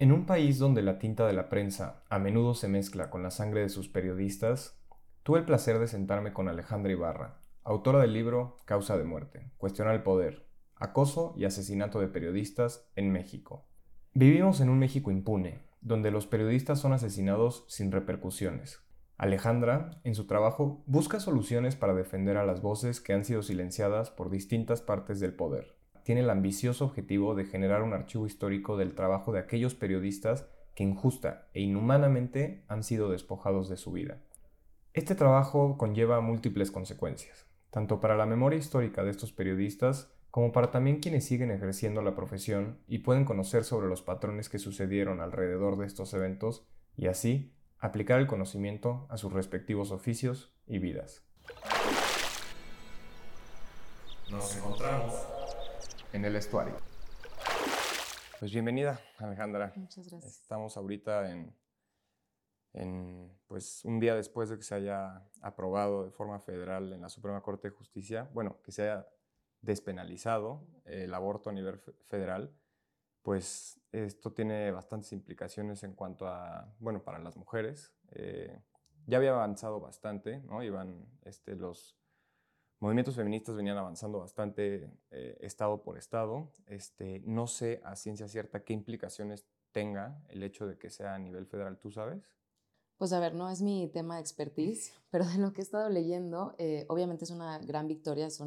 En un país donde la tinta de la prensa a menudo se mezcla con la sangre de sus periodistas, tuve el placer de sentarme con Alejandra Ibarra, autora del libro Causa de muerte, Cuestiona el poder, acoso y asesinato de periodistas en México. Vivimos en un México impune, donde los periodistas son asesinados sin repercusiones. Alejandra, en su trabajo, busca soluciones para defender a las voces que han sido silenciadas por distintas partes del poder tiene el ambicioso objetivo de generar un archivo histórico del trabajo de aquellos periodistas que injusta e inhumanamente han sido despojados de su vida. Este trabajo conlleva múltiples consecuencias, tanto para la memoria histórica de estos periodistas como para también quienes siguen ejerciendo la profesión y pueden conocer sobre los patrones que sucedieron alrededor de estos eventos y así aplicar el conocimiento a sus respectivos oficios y vidas. Nos encontramos en el estuario. Pues bienvenida, Alejandra. Muchas gracias. Estamos ahorita en, en, pues un día después de que se haya aprobado de forma federal en la Suprema Corte de Justicia, bueno, que se haya despenalizado el aborto a nivel federal, pues esto tiene bastantes implicaciones en cuanto a, bueno, para las mujeres. Eh, ya había avanzado bastante, ¿no? Iban este, los movimientos feministas venían avanzando bastante eh, estado por estado. Este, no sé a ciencia cierta qué implicaciones tenga el hecho de que sea a nivel federal, ¿tú sabes? Pues a ver, no es mi tema de expertise, pero de lo que he estado leyendo, eh, obviamente es una gran victoria, es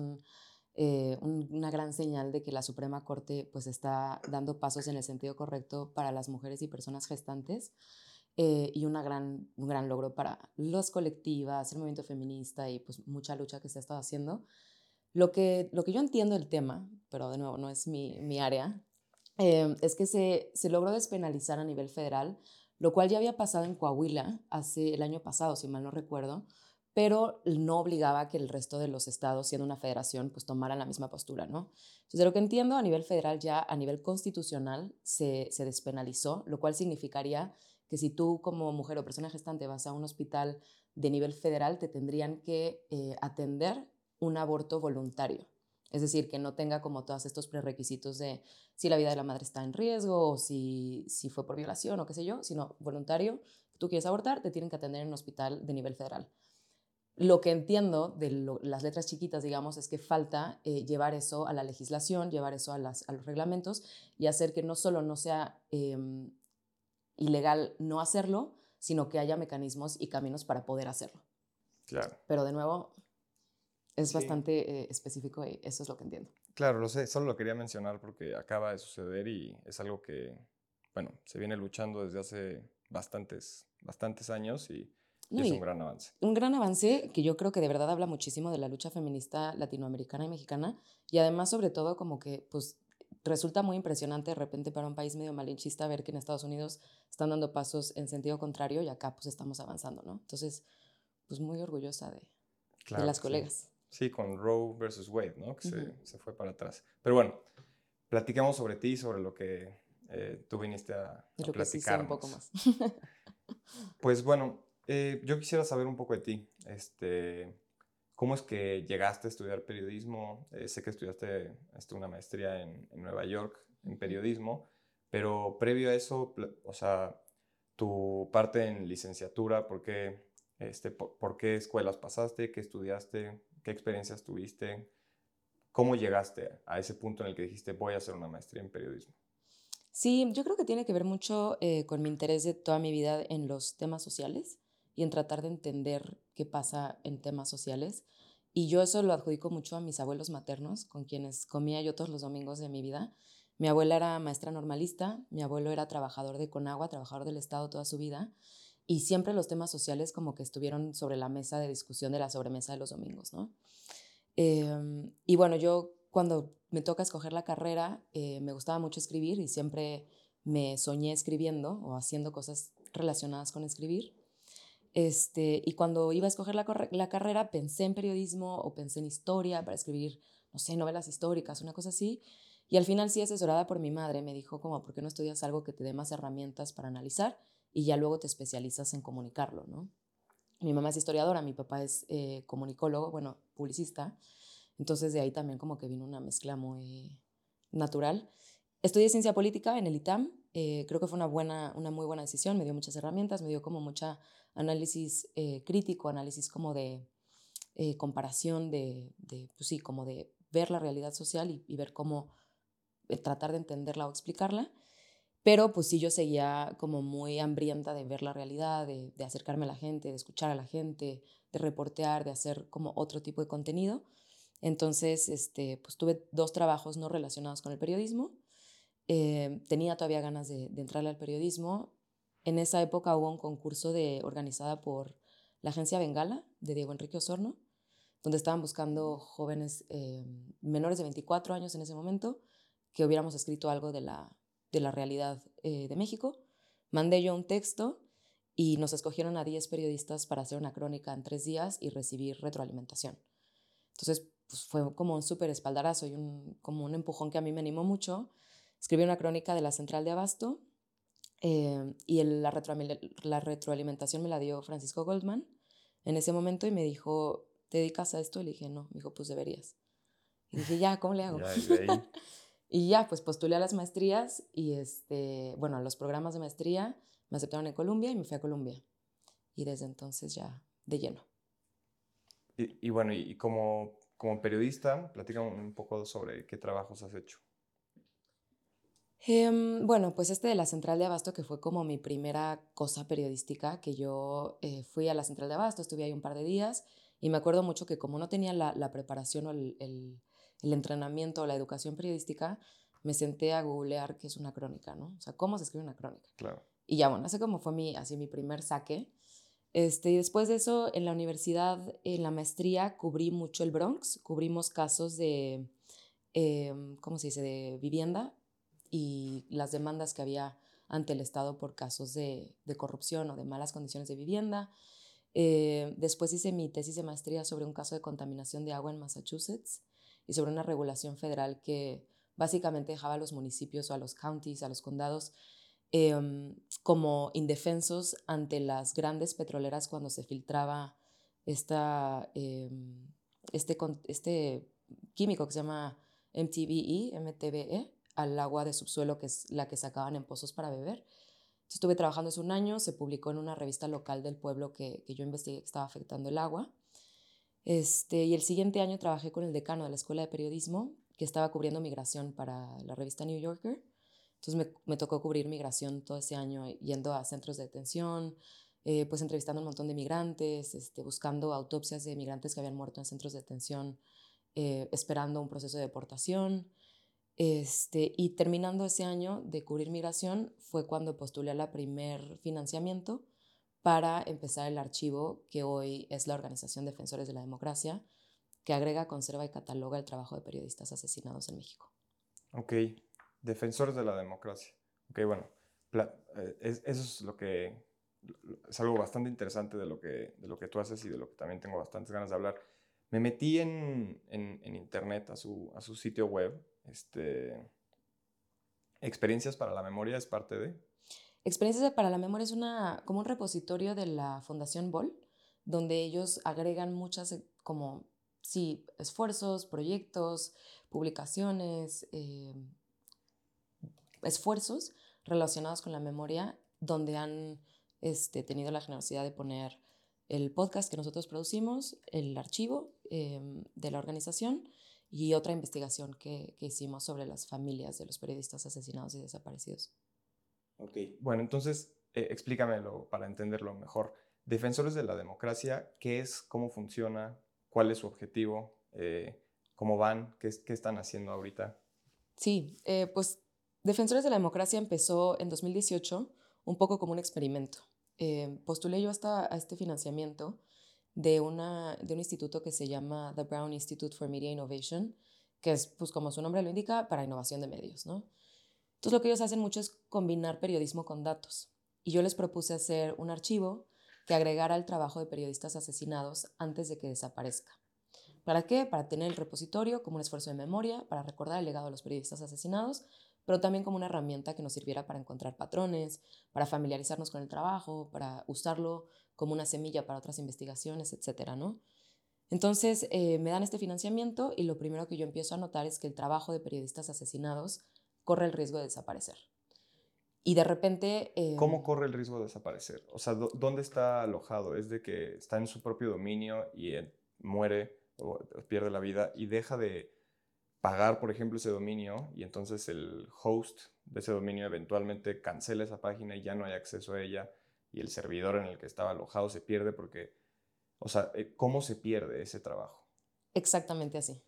eh, una gran señal de que la Suprema Corte pues está dando pasos en el sentido correcto para las mujeres y personas gestantes. Eh, y una gran, un gran logro para las colectivas, el movimiento feminista y pues mucha lucha que se ha estado haciendo. Lo que, lo que yo entiendo del tema, pero de nuevo no es mi, mi área, eh, es que se, se logró despenalizar a nivel federal, lo cual ya había pasado en Coahuila hace el año pasado, si mal no recuerdo, pero no obligaba que el resto de los estados, siendo una federación, pues tomaran la misma postura, ¿no? Entonces, de lo que entiendo, a nivel federal ya, a nivel constitucional, se, se despenalizó, lo cual significaría que si tú como mujer o persona gestante vas a un hospital de nivel federal, te tendrían que eh, atender un aborto voluntario. Es decir, que no tenga como todos estos prerequisitos de si la vida de la madre está en riesgo o si, si fue por violación o qué sé yo, sino voluntario. Tú quieres abortar, te tienen que atender en un hospital de nivel federal. Lo que entiendo de las letras chiquitas, digamos, es que falta eh, llevar eso a la legislación, llevar eso a, las, a, los reglamentos y hacer que no solo no sea em, ilegal no hacerlo, sino que haya mecanismos y caminos para poder hacerlo. Claro. Pero de nuevo, es bastante eh, específico y eso es lo que entiendo. Claro, lo sé, solo lo quería mencionar porque acaba de suceder y es algo que, bueno, se viene luchando desde hace bastantes, bastantes años y, es un gran avance. Un gran avance que yo creo que de verdad habla muchísimo de la lucha feminista latinoamericana y mexicana y además sobre todo como que pues resulta muy impresionante de repente para un país medio malinchista ver que en Estados Unidos están dando pasos en sentido contrario y acá pues estamos avanzando, ¿no? Entonces, pues muy orgullosa de, de las colegas. Sí. con Roe versus Wade, ¿no? Que se, se, fue para atrás. Pero bueno, platicamos sobre ti, sobre lo que eh, tú viniste a, a platicar. un poco más. pues bueno, eh, yo quisiera saber un poco de ti. Este, ¿Cómo es que llegaste a estudiar periodismo? Eh, sé que estudiaste este, una maestría en, Nueva York en periodismo, pero previo a eso, o sea, tu parte en licenciatura, ¿por qué, este, por, qué escuelas pasaste? ¿Qué estudiaste? ¿Qué experiencias tuviste? ¿Cómo llegaste a ese punto en el que dijiste voy a hacer una maestría en periodismo? Sí, yo creo que tiene que ver mucho eh, con mi interés de toda mi vida en los temas sociales y en tratar de entender qué pasa en temas sociales. Y yo eso lo adjudico mucho a mis abuelos maternos, con quienes comía yo todos los domingos de mi vida. Mi abuela era maestra normalista, mi abuelo era trabajador de Conagua, trabajador del Estado toda su vida, y siempre los temas sociales como que estuvieron sobre la mesa de discusión de la sobremesa de los domingos, ¿no? Em, y bueno, yo cuando me toca escoger la carrera, eh, me gustaba mucho escribir y siempre me soñé escribiendo o haciendo cosas relacionadas con escribir. Este, y cuando iba a escoger la, la, carrera, pensé en periodismo o pensé en historia para escribir, no sé, novelas históricas, una cosa así. Y al final, sí, asesorada por mi madre, me dijo como, ¿por qué no estudias algo que te dé más herramientas para analizar y ya luego te especializas en comunicarlo, ¿no? Mi mamá es historiadora, mi papá es eh, comunicólogo, bueno, publicista. Entonces de ahí también como que vino una mezcla muy natural. Estudié ciencia política en el ITAM Eh, creo que fue una, buena, una muy buena decisión, me dio muchas herramientas, me dio como mucha análisis eh, crítico, análisis como de eh, comparación, de, de, pues sí, como de ver la realidad social y, y ver cómo tratar de entenderla o explicarla. Pero pues sí, yo seguía como muy hambrienta de ver la realidad, de, de, acercarme a la gente, de escuchar a la gente, de reportear, de hacer como otro tipo de contenido. Entonces, este, pues tuve dos trabajos no relacionados con el periodismo. Eh, tenía todavía ganas de, de, entrarle al periodismo. En esa época hubo un concurso de, organizada por la agencia Bengala de Diego Enrique Osorno, donde estaban buscando jóvenes eh, menores de 24 años en ese momento que hubiéramos escrito algo de la, de la realidad eh, de México. Mandé yo un texto y nos escogieron a 10 periodistas para hacer una crónica en tres días y recibir retroalimentación. Entonces, pues fue como un súper espaldarazo y un, como un empujón que a mí me animó mucho. Escribí una crónica de la central de Abasto eh, y el, la, retro, la retroalimentación me la dio Francisco Goldman en ese momento y me dijo, ¿te dedicas a esto? Y le dije, no. Me dijo, pues deberías. Y dije, ya, ¿cómo le hago? Ya, y ya, pues postulé a las maestrías y, este, bueno, a los programas de maestría, me aceptaron en Colombia y me fui a Colombia. Y desde entonces ya de lleno. Y, y bueno, y como, como periodista, platícame un poco sobre qué trabajos has hecho. Eh, bueno, pues este de la Central de Abasto, que fue como mi primera cosa periodística, que yo eh, fui a la Central de Abasto, estuve ahí un par de días y me acuerdo mucho que como no tenía la, la preparación o el, el, el entrenamiento, la educación periodística, me senté a googlear qué es una crónica, ¿no? O sea, cómo se escribe una crónica. Claro. Y ya, bueno, así como fue mi, así mi primer saque. Este, y después de eso, en la universidad, en la maestría, cubrí mucho el Bronx, cubrimos casos de, eh, ¿cómo se dice?, de vivienda y las demandas que había ante el Estado por casos de, de corrupción o de malas condiciones de vivienda. Eh, después hice mi tesis de maestría sobre un caso de contaminación de agua en Massachusetts y sobre una regulación federal que básicamente dejaba a los municipios o a los counties, a los condados, eh, como indefensos ante las grandes petroleras cuando se filtraba esta, eh, este, este químico que se llama MTBE, MTBE al agua de subsuelo, que es la que sacaban en pozos para beber. estuve trabajando hace un año, se publicó en una revista local del pueblo que, que yo investigué que estaba afectando el agua. Este, y el siguiente año trabajé con el decano de la Escuela de Periodismo, que estaba cubriendo migración para la revista New Yorker. Entonces me, me tocó cubrir migración todo ese año, yendo a centros de detención, eh, pues entrevistando un montón de migrantes, este, buscando autopsias de migrantes que habían muerto en centros de detención, eh, esperando un proceso de deportación. Este, y terminando ese año de cubrir migración fue cuando postulé la primer financiamiento para empezar el archivo que hoy es la Organización Defensores de la Democracia, que agrega, conserva y cataloga el trabajo de periodistas asesinados en México. Ok, Defensores de la Democracia. Ok, bueno, eh, eso es lo que es algo bastante interesante de lo que, de lo que tú haces y de lo que también tengo bastantes ganas de hablar. Me metí en, en, en internet a su, a su sitio web. Este, Experiencias para la Memoria es parte de... Experiencias para la Memoria es una, como un repositorio de la Fundación Bol, donde ellos agregan muchas eh, como, sí, esfuerzos, proyectos, publicaciones, eh, esfuerzos relacionados con la memoria, donde han este, tenido la generosidad de poner el podcast que nosotros producimos, el archivo eh, de la organización y otra investigación que, que hicimos sobre las familias de los periodistas asesinados y desaparecidos. Ok, bueno, entonces eh, explícamelo para entenderlo mejor. Defensores de la democracia, ¿qué es? ¿Cómo funciona? ¿Cuál es su objetivo? Eh, ¿Cómo van? ¿Qué, ¿Qué, están haciendo ahorita? Sí, eh, pues Defensores de la Democracia empezó en 2018 un poco como un experimento. Eh, postulé yo hasta a este financiamiento de, una, de un instituto que se llama The Brown Institute for Media Innovation, que es, pues como su nombre lo indica, para innovación de medios, ¿no? Entonces lo que ellos hacen mucho es combinar periodismo con datos. Y yo les propuse hacer un archivo que agregara el trabajo de periodistas asesinados antes de que desaparezca. ¿Para qué? Para tener el repositorio como un esfuerzo de memoria, para recordar el legado de los periodistas asesinados, pero también como una herramienta que nos sirviera para encontrar patrones, para familiarizarnos con el trabajo, para usarlo como una semilla para otras investigaciones, etcétera, ¿no? Entonces eh, me dan este financiamiento y lo primero que yo empiezo a notar es que el trabajo de periodistas asesinados corre el riesgo de desaparecer. Y de repente... ¿Cómo em, corre el riesgo de desaparecer? O sea, ¿dó- ¿dónde está alojado? ¿Es de que está en su propio dominio y eh, muere o pierde la vida y deja de pagar, por ejemplo, ese dominio y entonces el host de ese dominio eventualmente cancela esa página y ya no hay acceso a ella y el servidor en el que estaba alojado se pierde porque, o sea, eh, ¿cómo se pierde ese trabajo? Exactamente así.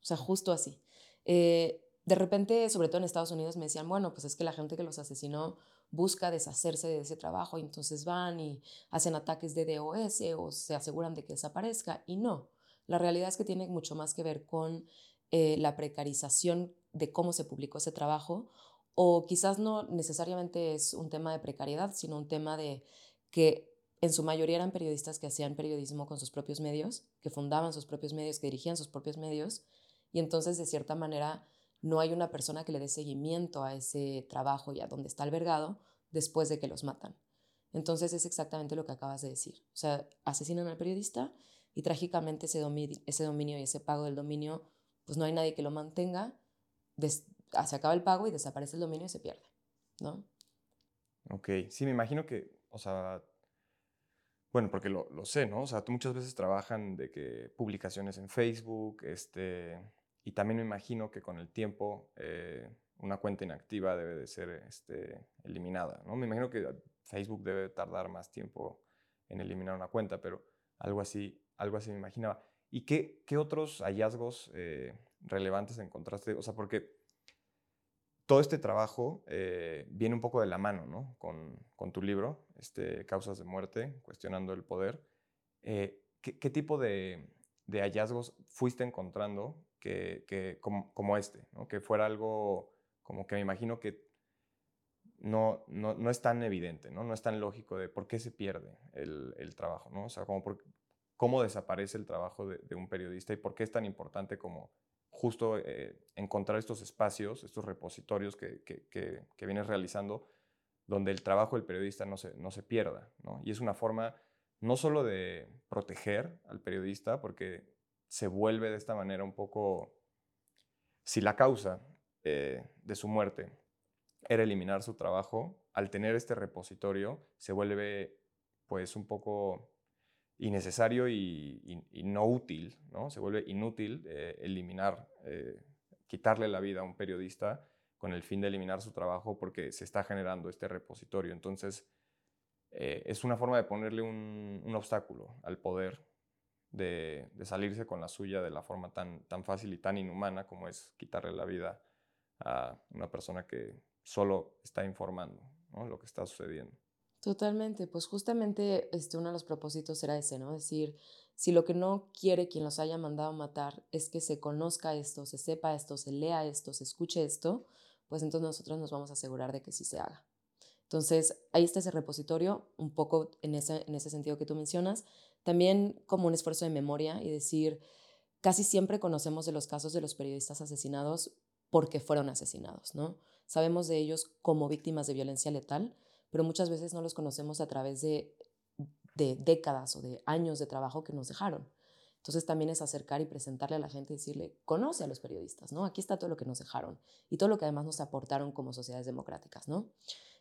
O sea, justo así. Eh, de repente, sobre todo en Estados Unidos, me decían, bueno, pues es que la gente que los asesinó busca deshacerse de ese trabajo y entonces van y hacen ataques de DOS o se aseguran de que desaparezca. Y no, la realidad es que tiene mucho más que ver con eh, la precarización de cómo se publicó ese trabajo o quizás no necesariamente es un tema de precariedad, sino un tema de que en su mayoría eran periodistas que hacían periodismo con sus propios medios, que fundaban sus propios medios, que dirigían sus propios medios, y entonces de cierta manera no hay una persona que le dé seguimiento a ese trabajo y a donde está albergado después de que los matan. Entonces es exactamente lo que acabas de decir. O sea, asesinan al periodista y trágicamente ese, domi ese dominio y ese pago del dominio, pues no hay nadie que lo mantenga, se acaba el pago y desaparece el dominio y se pierde, ¿no? Ok, sí, me imagino que, o sea, bueno, porque lo, lo sé, ¿no? O sea, tú muchas veces trabajan de que publicaciones en Facebook, este, y también me imagino que con el tiempo eh, una cuenta inactiva debe de ser este, eliminada, ¿no? Me imagino que Facebook debe tardar más tiempo en eliminar una cuenta, pero algo así, algo así me imaginaba. ¿Y qué, qué otros hallazgos eh, relevantes encontraste? O sea, porque todo este trabajo eh, viene un poco de la mano, ¿no? Con, con tu libro, este, Causas de Muerte, Cuestionando el Poder. Eh, ¿qué, ¿qué, tipo de, hallazgos fuiste encontrando que, como, este, ¿no? Que fuera algo como que me imagino que no, no, no, es tan evidente, ¿no? No es tan lógico de por qué se pierde el, trabajo, ¿no? O sea, como cómo desaparece el trabajo de, de un periodista y por qué es tan importante como justo eh, encontrar estos espacios, estos repositorios que, que, vienes realizando, donde el trabajo del periodista no se, no se pierda. ¿no? Y es una forma no solo de proteger al periodista, porque se vuelve de esta manera un poco, si la causa eh, de su muerte era eliminar su trabajo, al tener este repositorio se vuelve pues un poco innecesario y, y, y, no útil, ¿no? Se vuelve inútil eh, eliminar, eh, quitarle la vida a un periodista con el fin de eliminar su trabajo porque se está generando este repositorio. Entonces, eh, es una forma de ponerle un, obstáculo al poder de, salirse con la suya de la forma tan, tan fácil y tan inhumana como es quitarle la vida a una persona que solo está informando lo que está sucediendo. Totalmente, pues justamente este, uno de los propósitos era ese, ¿no? Decir, si lo que no quiere quien los haya mandado matar es que se conozca esto, se sepa esto, se lea esto, se escuche esto, pues entonces nosotros nos vamos a asegurar de que sí se haga. Entonces, ahí está ese repositorio, un poco en ese, en ese sentido que tú mencionas, también como un esfuerzo de memoria y decir, casi siempre conocemos de los casos de los periodistas asesinados porque fueron asesinados, ¿no? Sabemos de ellos como víctimas de violencia letal, pero muchas veces no los conocemos a través de, de, décadas o de años de trabajo que nos dejaron. Entonces también es acercar y presentarle a la gente y decirle, conoce a los periodistas, ¿no? Aquí está todo lo que nos dejaron y todo lo que además nos aportaron como sociedades democráticas, ¿no?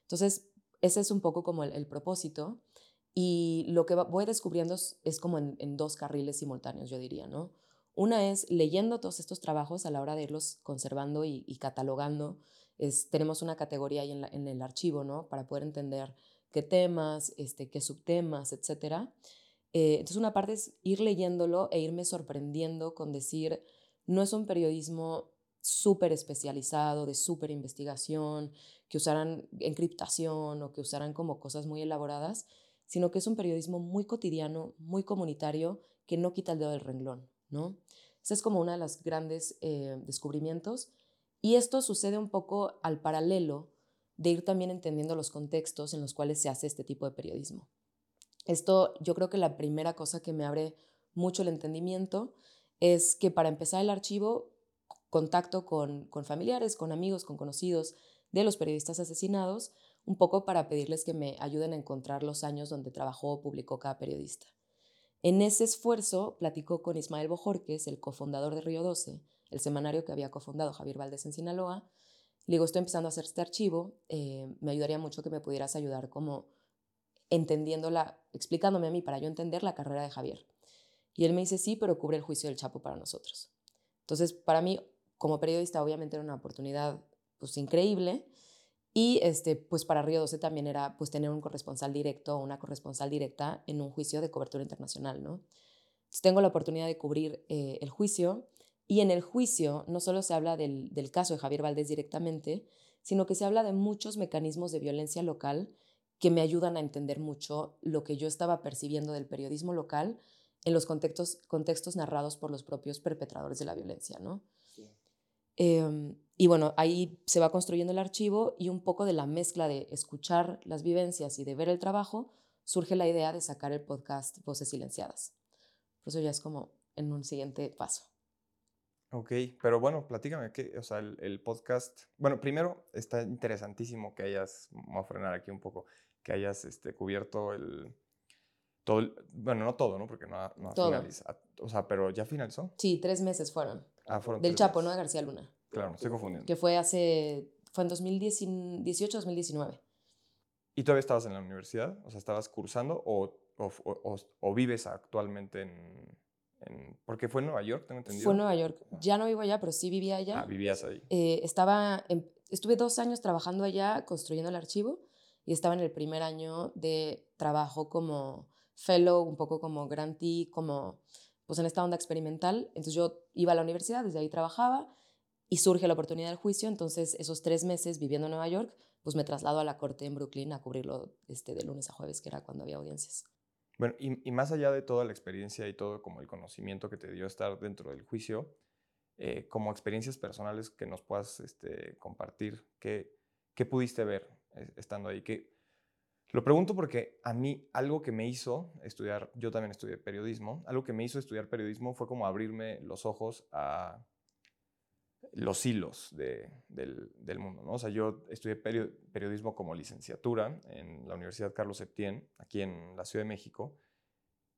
Entonces, ese es un poco como el, propósito y lo que voy descubriendo es, como en, dos carriles simultáneos, yo diría, ¿no? Una es leyendo todos estos trabajos a la hora de irlos conservando y catalogando, es, tenemos una categoría ahí en, la, en, el archivo, ¿no? Para poder entender qué temas, este, qué subtemas, etc. Eh, entonces, una parte es ir leyéndolo e irme sorprendiendo con decir, no es un periodismo súper especializado, de súper investigación, que usaran encriptación o que usaran como cosas muy elaboradas, sino que es un periodismo muy cotidiano, muy comunitario, que no quita el dedo del renglón, ¿no? Ese es como uno de los grandes eh, descubrimientos. Y esto sucede un poco al paralelo de ir también entendiendo los contextos en los cuales se hace este tipo de periodismo. Esto yo creo que la primera cosa que me abre mucho el entendimiento es que para empezar el archivo, contacto con, familiares, con amigos, con conocidos de los periodistas asesinados, un poco para pedirles que me ayuden a encontrar los años donde trabajó o publicó cada periodista. En ese esfuerzo platicó con Ismael Bojorques, el cofundador de Río 12, el semanario que había cofundado Javier Valdés en Sinaloa, Le digo, estoy empezando a hacer este archivo, eh, me ayudaría mucho que me pudieras ayudar como entendiéndola, explicándome a mí para yo entender la carrera de Javier. Y él me dice, sí, pero cubre el juicio del Chapo para nosotros. Entonces, para mí, como periodista, obviamente era una oportunidad pues increíble. Y este, pues para Río 12 también era pues tener un corresponsal directo o una corresponsal directa en un juicio de cobertura internacional, ¿no? Entonces, tengo la oportunidad de cubrir eh, el juicio y en el juicio no solo se habla del, del caso de Javier Valdés directamente, sino que se habla de muchos mecanismos de violencia local que me ayudan a entender mucho lo que yo estaba percibiendo del periodismo local en los contextos, contextos narrados por los propios perpetradores de la violencia, ¿no? Em, y bueno, ahí se va construyendo el archivo y un poco de la mezcla de escuchar las vivencias y de ver el trabajo, surge la idea de sacar el podcast Voces Silenciadas. Por eso ya es como en un siguiente paso. Ok, pero bueno, platícame, que, o sea, el, podcast, bueno, primero está interesantísimo que hayas, vamos a frenar aquí un poco, que hayas este, cubierto el, todo, bueno, no todo, ¿no? Porque no, no finalizado, o sea, pero ya finalizó. Sí, tres meses fueron. Ah, fueron Del Chapo, ¿no? De García Luna. Claro, me estoy confundiendo. Que fue hace, fue en 2018-2019. ¿Y todavía estabas en la universidad? O sea, ¿estabas cursando o, o, o vives actualmente en, porque fue en Nueva York, tengo entendido. Fue en Nueva York. Ya no vivo allá, pero sí vivía allá. Ah, vivías ahí. Eh, estaba, estuve dos años trabajando allá, construyendo el archivo, y estaba en el primer año de trabajo como fellow, un poco como grantee, como pues en esta onda experimental. Entonces yo iba a la universidad, desde ahí trabajaba, y surge la oportunidad del juicio, entonces esos tres meses viviendo en Nueva York, pues me traslado a la corte en Brooklyn a cubrirlo este, de lunes a jueves, que era cuando había audiencias. Bueno, y, más allá de toda la experiencia y todo como el conocimiento que te dio estar dentro del juicio, eh, como experiencias personales que nos puedas este, compartir, ¿qué, ¿qué, pudiste ver estando ahí? ¿Qué, lo pregunto porque a mí algo que me hizo estudiar, yo también estudié periodismo, algo que me hizo estudiar periodismo fue como abrirme los ojos a los hilos del, mundo. ¿no? O sea, yo estudié periodismo como licenciatura en la Universidad Carlos Septién, aquí en la Ciudad de México,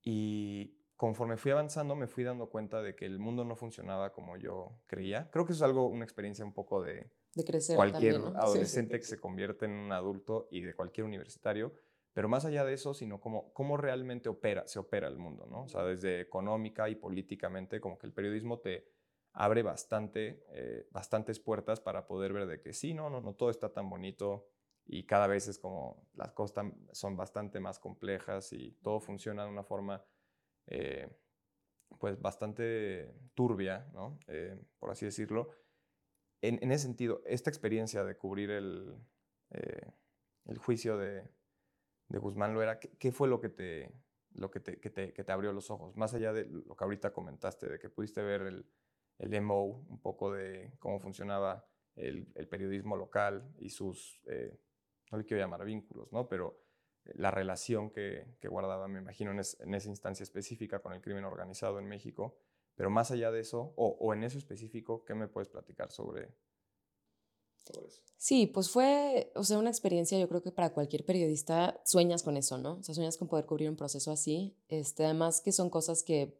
y conforme fui avanzando me fui dando cuenta de que el mundo no funcionaba como yo creía. Creo que eso es algo, una experiencia un poco de, crecer cualquier adolescente que se convierte en un adulto y de cualquier universitario. Pero más allá de eso, sino como cómo realmente opera, se opera el mundo, ¿no? O sea, desde económica y políticamente, como que el periodismo te, abre bastante, eh, bastantes puertas para poder ver de que sí, no, no, no todo está tan bonito y cada vez es como las cosas son bastante más complejas y todo funciona de una forma eh, pues bastante turbia, ¿no? Eh, por así decirlo. En, ese sentido, esta experiencia de cubrir el, juicio de, de Guzmán Loera, ¿qué, ¿qué, fue lo que te, lo que te, que te, que te abrió los ojos? Más allá de lo que ahorita comentaste, de que pudiste ver el, el MO, un poco de cómo funcionaba el, periodismo local y sus, eh, no le quiero llamar vínculos, ¿no? pero eh, la relación que, guardaba, me imagino, en, esa instancia específica con el crimen organizado en México. Pero más allá de eso, o, en eso específico, ¿qué me puedes platicar sobre, sobre, eso? Sí, pues fue, o sea, una experiencia, yo creo que para cualquier periodista sueñas con eso, ¿no? O sea, sueñas con poder cubrir un proceso así. Este, además que son cosas que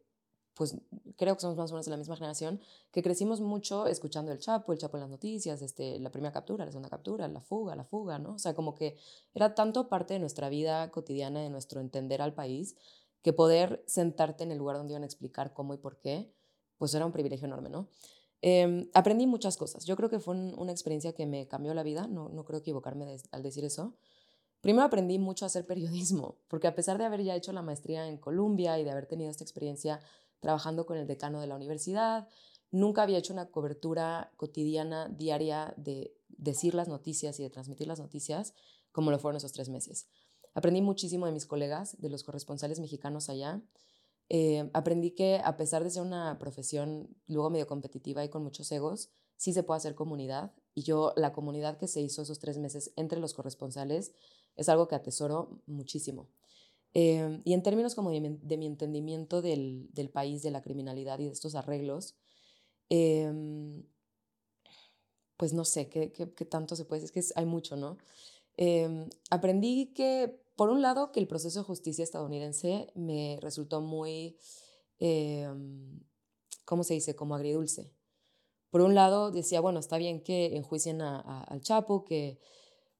pues creo que somos más o menos de la misma generación, que crecimos mucho escuchando el Chapo, el Chapo en las noticias, este, la primera captura, la segunda captura, la fuga, la fuga, ¿no? O sea, como que era tanto parte de nuestra vida cotidiana, de nuestro entender al país, que poder sentarte en el lugar donde iban a explicar cómo y por qué, pues era un privilegio enorme, ¿no? Em, aprendí muchas cosas. Yo creo que fue una experiencia que me cambió la vida, no, no creo equivocarme al decir eso. Primero aprendí mucho a hacer periodismo, porque a pesar de haber ya hecho la maestría en Colombia y de haber tenido esta experiencia trabajando con el decano de la universidad. Nunca había hecho una cobertura cotidiana, diaria, de decir las noticias y de transmitir las noticias como lo fueron esos tres meses. Aprendí muchísimo de mis colegas, de los corresponsales mexicanos allá. Eh, aprendí que a pesar de ser una profesión luego medio competitiva y con muchos egos, sí se puede hacer comunidad. Y yo, la comunidad que se hizo esos tres meses entre los corresponsales es algo que atesoro muchísimo. Em, y en términos como de mi, entendimiento del, del, país, de la criminalidad y de estos arreglos, em, pues no sé ¿qué, qué, tanto se puede es que hay mucho, ¿no? Em, aprendí que, por un lado, que el proceso de justicia estadounidense me resultó muy, ¿cómo se dice?, como agridulce. por un lado decía, bueno, está bien que enjuicien al Chapo, que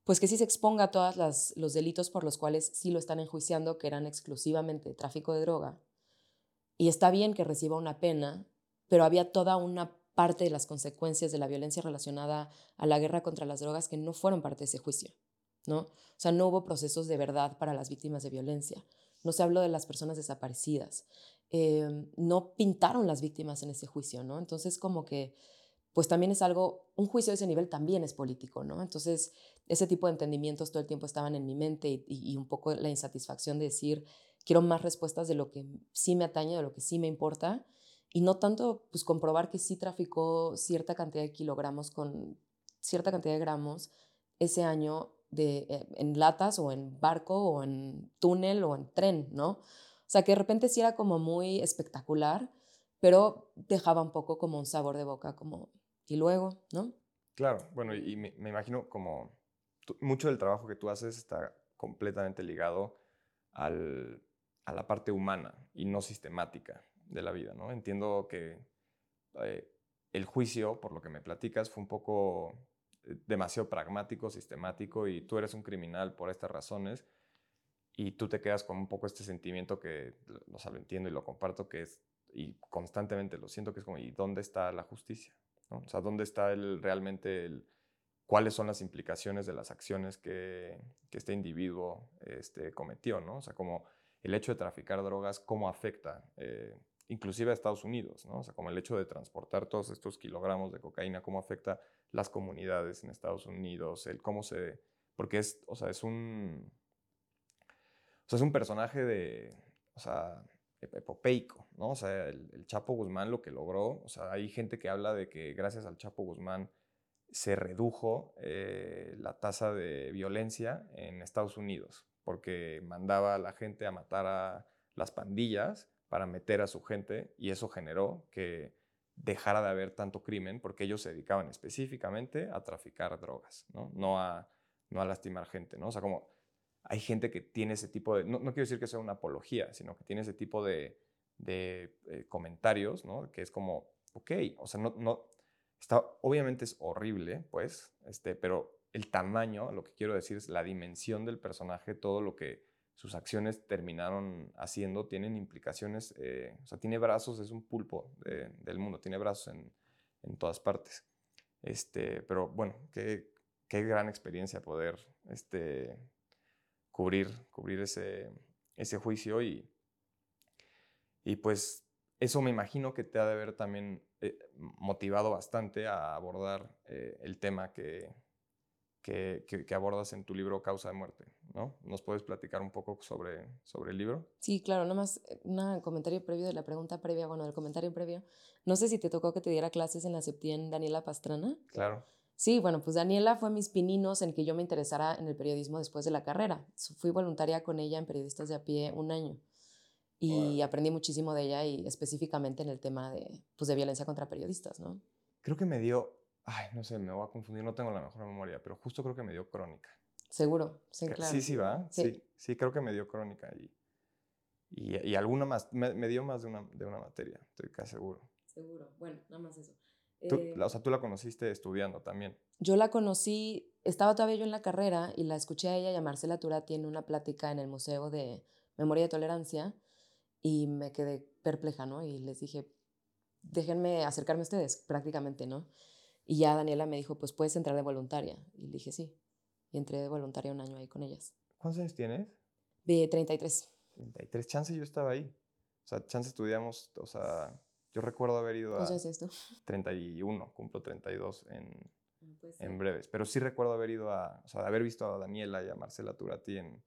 pues que sí se exponga a todos los delitos por los cuales sí lo están enjuiciando, que eran exclusivamente tráfico de droga. Y está bien que reciba una pena, pero había toda una parte de las consecuencias de la violencia relacionada a la guerra contra las drogas que no fueron parte de ese juicio, ¿no? O sea, no hubo procesos de verdad para las víctimas de violencia. No se habló de las personas desaparecidas. Em, no pintaron las víctimas en ese juicio, ¿no? Entonces, como que, pues también es algo, un juicio de ese nivel también es político, ¿no? Entonces, ese tipo de entendimientos todo el tiempo estaban en mi mente y, un poco la insatisfacción de decir, quiero más respuestas de lo que sí me atañe, de lo que sí me importa, y no tanto pues comprobar que sí traficó cierta cantidad de kilogramos con cierta cantidad de gramos ese año de, eh, en latas o en barco o en túnel o en tren, ¿no? O sea, que de repente sí era como muy espectacular, pero dejaba un poco como un sabor de boca, como, y luego, ¿no? Claro, bueno, y me, imagino como mucho del trabajo que tú haces está completamente ligado al, a la parte humana y no sistemática de la vida, ¿no? Entiendo que eh, el juicio, por lo que me platicas, fue un poco eh, demasiado pragmático, sistemático y tú eres un criminal por estas razones y tú te quedas con un poco este sentimiento que, o lo entiendo y lo comparto, que es, y constantemente lo siento, que es como, ¿y dónde está la justicia? O sea, ¿dónde está el, realmente el, cuáles son las implicaciones de las acciones que, que este individuo este, cometió, ¿no? O sea, como el hecho de traficar drogas, cómo afecta eh, inclusive a Estados Unidos, ¿no? O sea, como el hecho de transportar todos estos kilogramos de cocaína, cómo afecta las comunidades en Estados Unidos, el cómo se... Porque es, o sea, es un... O sea, es un personaje de, o sea, epopeico, ¿no? O sea, el, Chapo Guzmán lo que logró, o sea, hay gente que habla de que gracias al Chapo Guzmán se redujo eh, la tasa de violencia en Estados Unidos, porque mandaba a la gente a matar a las pandillas para meter a su gente y eso generó que dejara de haber tanto crimen porque ellos se dedicaban específicamente a traficar drogas, ¿no? No a, no a lastimar gente, ¿no? O sea, como hay gente que tiene ese tipo de, no, quiero decir que sea una apología, sino que tiene ese tipo de, de eh, comentarios, ¿no? Que es como, ok, o sea, no, no, está, obviamente es horrible, pues, este, pero el tamaño, lo que quiero decir es la dimensión del personaje, todo lo que sus acciones terminaron haciendo tienen implicaciones, eh, o sea, tiene brazos, es un pulpo del mundo, tiene brazos en, en, todas partes. Este, pero bueno, qué, qué gran experiencia poder este, cubrir, cubrir ese, ese juicio y, y pues eso me imagino que te ha de haber también eh, motivado bastante a abordar eh, el tema que, que, abordas en tu libro Causa de Muerte, ¿no? ¿Nos puedes platicar un poco sobre, sobre el libro? Sí, claro, nada más eh, un comentario previo de la pregunta previa, bueno, del comentario previo. No sé si te tocó que te diera clases en la Septien Daniela Pastrana. Claro. Sí, bueno, pues Daniela fue mis pininos en que yo me interesara en el periodismo después de la carrera. Fui voluntaria con ella en Periodistas de a pie un año y aprendí muchísimo de ella y específicamente en el tema de, pues, de violencia contra periodistas, ¿no? Creo que me dio, ay, no sé, me voy a confundir, no tengo la mejor memoria, pero justo creo que me dio crónica. Seguro, sí, claro. Sí, sí, va. Sí, sí, creo que me dio crónica y, y, alguna más, me, dio más de una, de una materia, estoy casi seguro. Seguro, bueno, nada más eso. Eh, o sea, tú la conociste estudiando también. Yo la conocí, estaba todavía yo en la carrera y la escuché a ella y a Marcela Turati en una plática en el Museo de Memoria y Tolerancia y me quedé perpleja, ¿no? Y les dije, déjenme acercarme a ustedes, prácticamente, ¿no? Y ya Daniela me dijo, pues puedes entrar de voluntaria. Y le dije, sí. Y entré de voluntaria un año ahí con ellas. ¿Cuántos años tienes? De 33. 33. Chance yo estaba ahí. O sea, chance estudiamos, o sea, yo recuerdo haber ido a... ¿Cuántos es esto? 31, cumplo 32 en, en breves. Pero sí recuerdo haber ido a, o sea, haber visto a Daniela y a Marcela Turati en,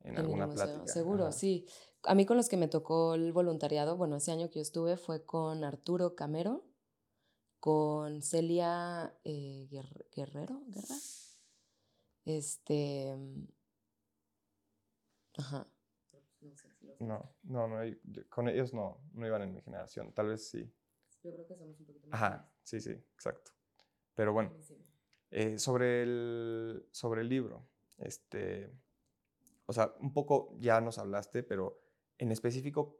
en, alguna plática. Seguro, sí. A mí con los que me tocó el voluntariado, bueno, ese año que yo estuve fue con Arturo Camero, con Celia eh, Guerrero, ¿Guerra? Este. Mm, ajá. No, no, no, con ellos no, no iban en mi generación, tal vez sí. Yo creo que somos un poquito más. Ajá, sí, sí, exacto. Pero bueno, eh, sobre, el, sobre el libro, este, o sea, un poco ya nos hablaste, pero en específico,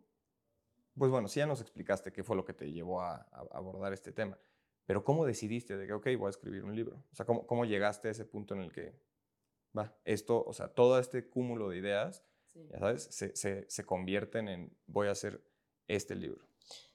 pues bueno, sí ya nos explicaste qué fue lo que te llevó a, abordar este tema, Pero ¿cómo decidiste de que, ok, voy a escribir un libro? O sea, ¿cómo, cómo llegaste a ese punto en el que, va, esto, o sea, todo este cúmulo de ideas, ya sabes, se, se, se, convierten en, voy a hacer este libro?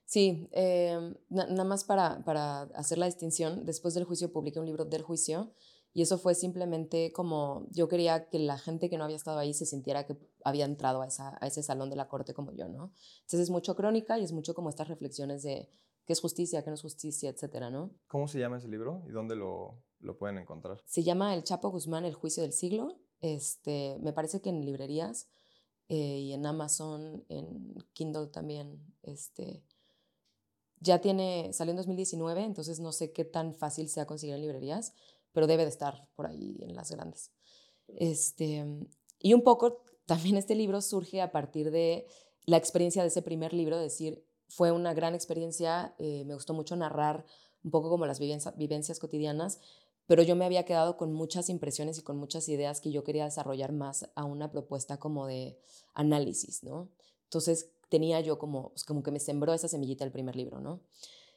Sí, eh, nada más para, para hacer la distinción, después del juicio publiqué un libro del juicio y eso fue simplemente como yo quería que la gente que no había estado ahí se sintiera que había entrado a, esa, a ese salón de la corte como yo, ¿no? Entonces es mucho crónica y es mucho como estas reflexiones de qué es justicia, qué no es justicia, etcétera, ¿no? ¿Cómo se llama ese libro y dónde lo, lo pueden encontrar? Se llama El Chapo Guzmán, El Juicio del Siglo. Este, me parece que en librerías eh, y en Amazon, en Kindle también, este, ya tiene, salió en 2019, entonces no sé qué tan fácil sea conseguir en librerías, pero debe de estar por ahí en las grandes. Este, y un poco también este libro surge a partir de la experiencia de ese primer libro, decir, fue una gran experiencia, eh, me gustó mucho narrar un poco como las vivencias cotidianas, pero yo me había quedado con muchas impresiones y con muchas ideas que yo quería desarrollar más a una propuesta como de análisis, ¿no? Entonces tenía yo como, pues, como que me sembró esa semillita el primer libro, ¿no?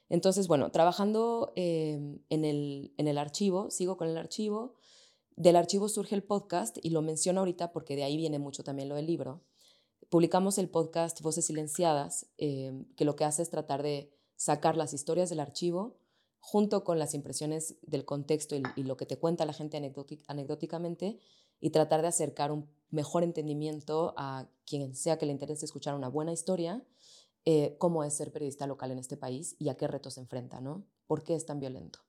Entonces, bueno, trabajando em, en, el, en el archivo, sigo con el archivo, del archivo surge el podcast y lo menciono ahorita porque de ahí viene mucho también lo del libro. Publicamos el podcast Voces Silenciadas, em, que lo que hace es tratar de sacar las historias del archivo junto con las impresiones del contexto y, lo que te cuenta la gente anecdóticamente y tratar de acercar un mejor entendimiento a quien sea que le interese escuchar una buena historia eh, cómo es ser periodista local en este país y a qué retos se enfrenta, ¿no? ¿Por qué es tan violento?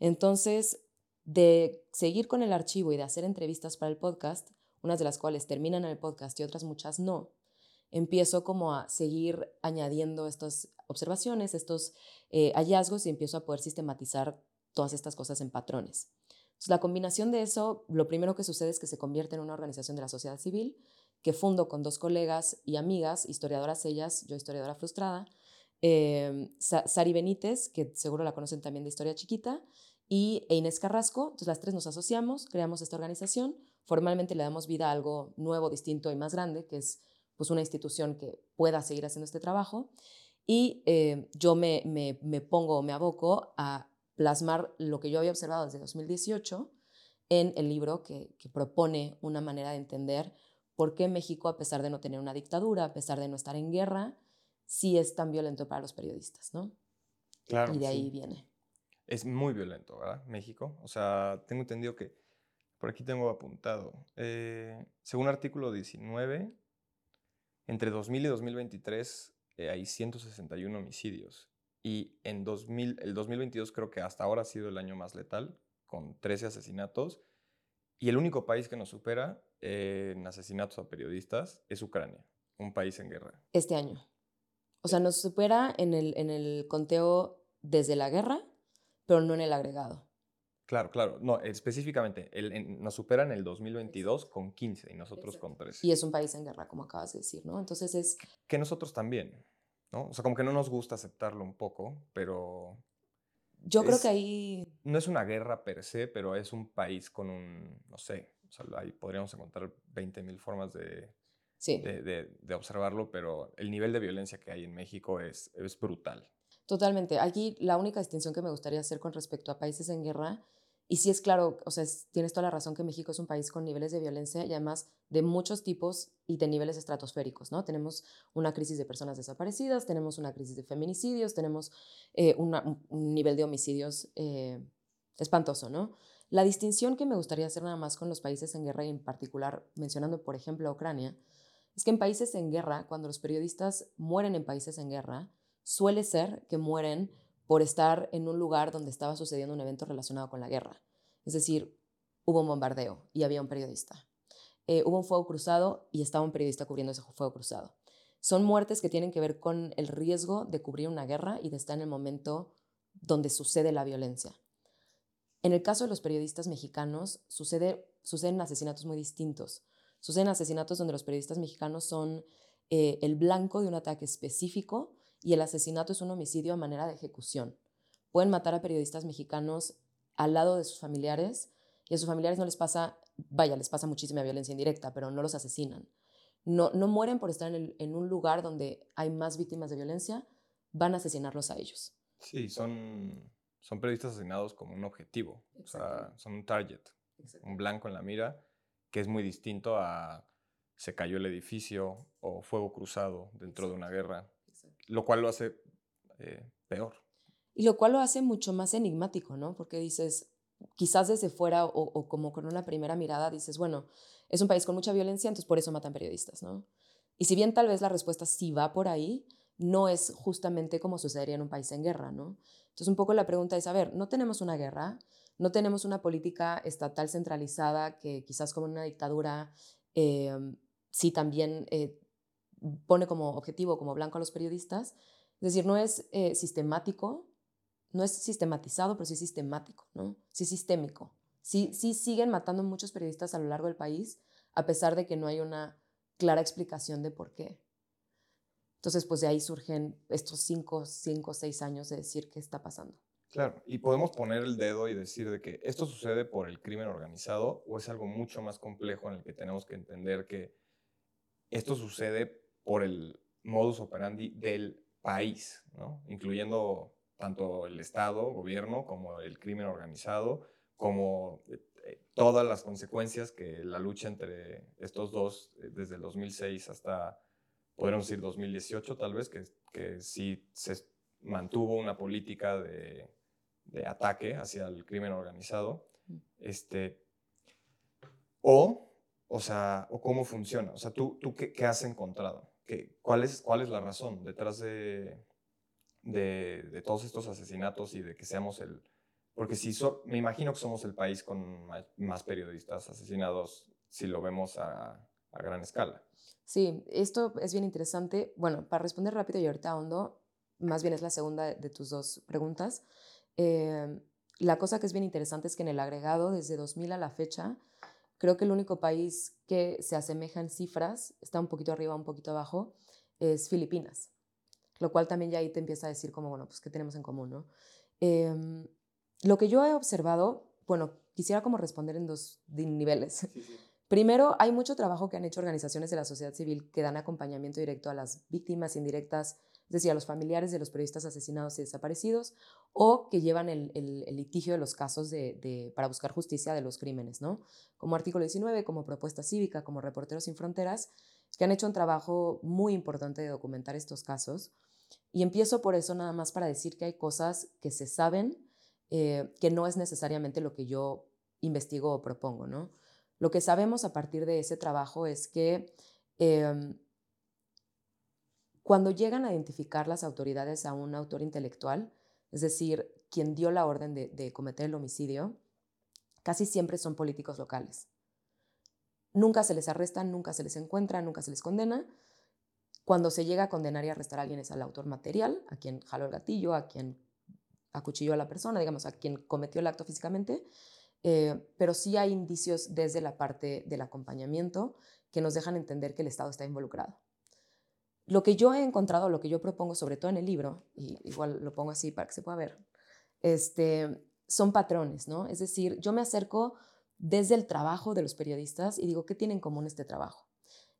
Entonces, de seguir con el archivo y de hacer entrevistas para el podcast, unas de las cuales terminan en el podcast y otras muchas no, empiezo como a seguir añadiendo estas observaciones, estos eh, hallazgos y empiezo a poder sistematizar todas estas cosas en patrones. La combinación de eso, lo primero que sucede es que se convierte en una organización de la sociedad civil que fundo con dos colegas y amigas, historiadoras ellas, yo historiadora frustrada, eh, Sari Benítez, que seguro la conocen también de Historia Chiquita, y e Inés Carrasco. Entonces las tres nos asociamos, creamos esta organización, formalmente le damos vida a algo nuevo, distinto y más grande, que es pues una institución que pueda seguir haciendo este trabajo. Y eh, yo me, me, me pongo, me aboco a plasmar lo que yo había observado desde 2018 en el libro que, que propone una manera de entender por qué México, a pesar de no tener una dictadura, a pesar de no estar en guerra, sí es tan violento para los periodistas, ¿no? Claro. Y de ahí viene. Es muy violento, ¿verdad? México. O sea, tengo entendido que, por aquí tengo apuntado, eh, según artículo 19, entre 2000 y 2023 eh, hay 161 homicidios. Y en 2000, el 2022 creo que hasta ahora ha sido el año más letal, con 13 asesinatos. Y el único país que nos supera en asesinatos a periodistas es Ucrania, un país en guerra. Este año. O sea, nos supera en el, en el conteo desde la guerra, pero no en el agregado. Claro, claro. No, específicamente, el, nos supera en el 2022 con 15 y nosotros con 13. Y es un país en guerra, como acabas de decir, ¿no? Entonces es... Que nosotros también, ¿no? O sea, como que no nos gusta aceptarlo un poco, pero... Yo creo que ahí... No es una guerra per se, pero es un país con un, no sé, o sea, ahí podríamos encontrar 20.000 formas de, de, observarlo, pero el nivel de violencia que hay en México es, es brutal. Totalmente. Aquí la única distinción que me gustaría hacer con respecto a países en guerra, y sí es claro, o sea, tienes toda la razón que México es un país con niveles de violencia y además de muchos tipos y de niveles estratosféricos, ¿no? Tenemos una crisis de personas desaparecidas, tenemos una crisis de feminicidios, tenemos eh, un nivel de homicidios eh, espantoso, ¿no? La distinción que me gustaría hacer nada más con los países en guerra y en particular mencionando, por ejemplo, a Ucrania, es que en países en guerra, cuando los periodistas mueren en países en guerra, suele ser que mueren por estar en un lugar donde estaba sucediendo un evento relacionado con la guerra. Es decir, hubo un bombardeo y había un periodista. Eh, hubo un fuego cruzado y estaba un periodista cubriendo ese fuego cruzado. Son muertes que tienen que ver con el riesgo de cubrir una guerra y de estar en el momento donde sucede la violencia. En el caso de los periodistas mexicanos, sucede, suceden asesinatos muy distintos. Suceden asesinatos donde los periodistas mexicanos son eh, el blanco de un ataque específico y el asesinato es un homicidio a manera de ejecución. Pueden matar a periodistas mexicanos al lado de sus familiares y a sus familiares no les pasa, vaya, les pasa muchísima violencia indirecta, pero no los asesinan. No, no mueren por estar en, en un lugar donde hay más víctimas de violencia, van a asesinarlos a ellos. Sí, son son periodistas asesinados como un objetivo, o sea, son un target, un blanco en la mira, que es muy distinto a se cayó el edificio o fuego cruzado dentro de una guerra, lo cual lo hace eh, peor. Y lo cual lo hace mucho más enigmático, ¿no? Porque dices, quizás desde fuera o, como con una primera mirada dices, bueno, es un país con mucha violencia, entonces por eso matan periodistas, ¿no? Y si bien tal vez la respuesta sí va por ahí, no es justamente como sucedería en un país en guerra, ¿no? Entonces un poco la pregunta es, a ver, no tenemos una guerra, no tenemos una política estatal centralizada que quizás como una dictadura eh, sí también eh, pone como objetivo, como blanco a los periodistas. Es decir, no es eh, sistemático, no es sistematizado, pero sí sistemático, ¿no? Sí sistémico. Sí, sí siguen matando muchos periodistas a lo largo del país, a pesar de que no hay una clara explicación de por qué. Entonces, pues de ahí surgen estos cinco, cinco, seis años de decir qué está pasando. Claro, y podemos poner el dedo y decir de que esto sucede por el crimen organizado o es algo mucho más complejo en el que tenemos que entender que esto sucede por el modus operandi del país, ¿no? incluyendo tanto el Estado, gobierno, como el crimen organizado, como eh, eh, todas las consecuencias que la lucha entre estos dos, eh, desde el 2006 hasta, podríamos decir, 2018 tal vez, que, que sí se mantuvo una política de, de ataque hacia el crimen organizado, este, o o sea, o cómo funciona. O sea, tú, tú qué, qué has encontrado? ¿Qué, cuál, es, ¿Cuál es la razón detrás de, de, de, todos estos asesinatos y de que seamos el... Porque si me imagino que somos el país con más periodistas asesinados si lo vemos a, a, gran escala. Sí, esto es bien interesante. Bueno, para responder rápido y ahorita hondo, más bien es la segunda de tus dos preguntas. Eh, la cosa que es bien interesante es que en el agregado, desde 2000 a la fecha, Creo que el único país que se asemeja en cifras, está un poquito arriba, un poquito abajo, es Filipinas. Lo cual también ya ahí te empieza a decir como, bueno, pues qué tenemos en común, ¿no? Em, lo que yo he observado, bueno, quisiera como responder en dos niveles. Primero, hay mucho trabajo que han hecho organizaciones de la sociedad civil que dan acompañamiento directo a las víctimas indirectas es decir, a los familiares de los periodistas asesinados y desaparecidos, o que llevan el, litigio de los casos de, para buscar justicia de los crímenes, ¿no? Como Artículo 19, como Propuesta Cívica, como Reporteros Sin Fronteras, que han hecho un trabajo muy importante de documentar estos casos. Y empiezo por eso nada más para decir que hay cosas que se saben, eh, que no es necesariamente lo que yo investigo o propongo, ¿no? Lo que sabemos a partir de ese trabajo es que em, cuando llegan a identificar las autoridades a un autor intelectual, es decir, quien dio la orden de, cometer el homicidio, casi siempre son políticos locales. Nunca se les arresta, nunca se les encuentra, nunca se les condena. Cuando se llega a condenar y arrestar a alguien es al autor material, a quien jaló el gatillo, a quien acuchilló a la persona, digamos, a quien cometió el acto físicamente. Eh, pero sí hay indicios desde la parte del acompañamiento que nos dejan entender que el Estado está involucrado. Lo que yo he encontrado, lo que yo propongo, sobre todo en el libro, y igual lo pongo así para que se pueda ver, este, son patrones, ¿no? Es decir, yo me acerco desde el trabajo de los periodistas y digo, ¿qué tiene en común este trabajo?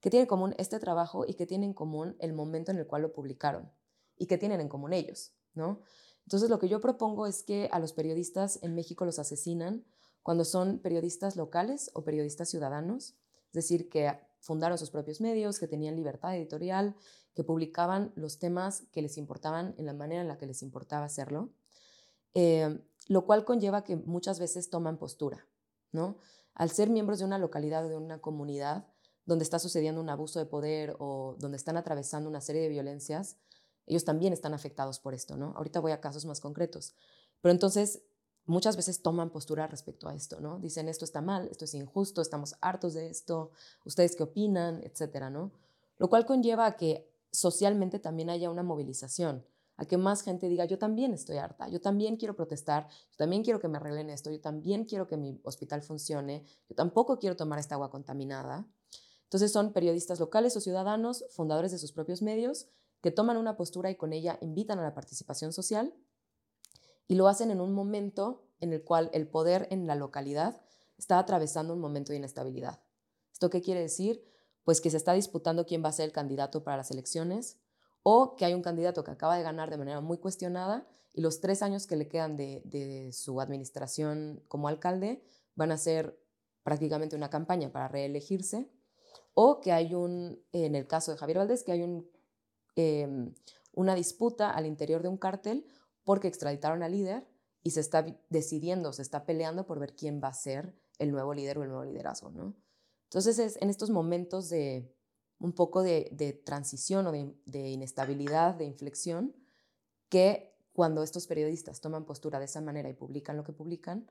¿Qué tiene en común este trabajo y qué tiene en común el momento en el cual lo publicaron? ¿Y qué tienen en común ellos? ¿no? Entonces, lo que yo propongo es que a los periodistas en México los asesinan cuando son periodistas locales o periodistas ciudadanos, es decir, que fundaron sus propios medios, que tenían libertad editorial, que publicaban los temas que les importaban en la manera en la que les importaba hacerlo, eh, lo cual conlleva que muchas veces toman postura, ¿no? Al ser miembros de una localidad, de una comunidad, donde está sucediendo un abuso de poder o donde están atravesando una serie de violencias, ellos también están afectados por esto, ¿no? Ahorita voy a casos más concretos. Pero entonces muchas veces toman postura respecto a esto, ¿no? Dicen esto está mal, esto es injusto, estamos hartos de esto, ustedes qué opinan, etcétera, ¿no? Lo cual conlleva a que socialmente también haya una movilización, a que más gente diga, yo también estoy harta, yo también quiero protestar, yo también quiero que me arreglen esto, yo también quiero que mi hospital funcione, yo tampoco quiero tomar esta agua contaminada. Entonces son periodistas locales o ciudadanos, fundadores de sus propios medios, que toman una postura y con ella invitan a la participación social y lo hacen en un momento en el cual el poder en la localidad está atravesando un momento de inestabilidad. ¿Esto qué quiere decir? Pues que se está disputando quién va a ser el candidato para las elecciones o que hay un candidato que acaba de ganar de manera muy cuestionada y los tres años que le quedan de, de su administración como alcalde van a ser prácticamente una campaña para reelegirse, o que hay un, en el caso de Javier Valdés, que hay em, una disputa al interior de un cártel porque extraditaron al líder y se está decidiendo, se está peleando por ver quién va a ser el nuevo líder o el nuevo liderazgo, ¿no? Entonces es en estos momentos de un poco de, transición o de, inestabilidad, de inflexión, que cuando estos periodistas toman postura de esa manera y publican lo que publican,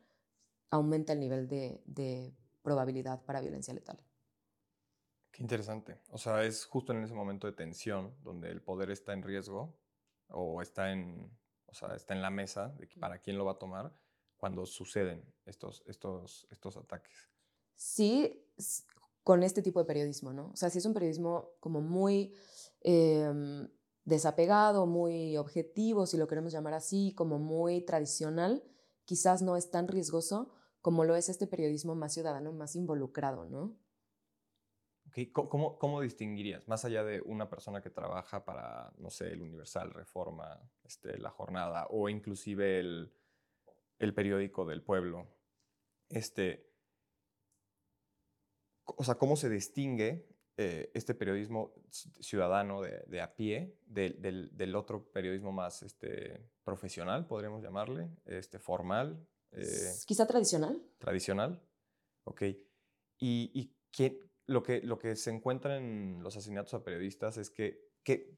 aumenta el nivel de probabilidad para violencia letal. Qué interesante. O sea, es justo en ese momento de tensión donde el poder está en riesgo o está en, o sea, está en la mesa de para quién lo va a tomar cuando suceden estos, estos, estos ataques. Sí, con este tipo de periodismo, ¿no? O sea, si es un periodismo como muy em, desapegado, muy objetivo, si lo queremos llamar así, como muy tradicional, quizás no es tan riesgoso como lo es este periodismo más ciudadano, más involucrado, ¿no? ¿Cómo, ¿Cómo, distinguirías, más allá de una persona que trabaja para, no sé, el Universal, Reforma, este, La Jornada o inclusive el, el periódico del pueblo? Este, o sea, ¿cómo se distingue eh, este periodismo ciudadano de, de a pie del, del, otro periodismo más este, profesional, podríamos llamarle, este, formal? Eh, Quizá tradicional. Tradicional, ok. ¿Y, y qué, lo que, lo que se encuentra en los asesinatos a periodistas es que, que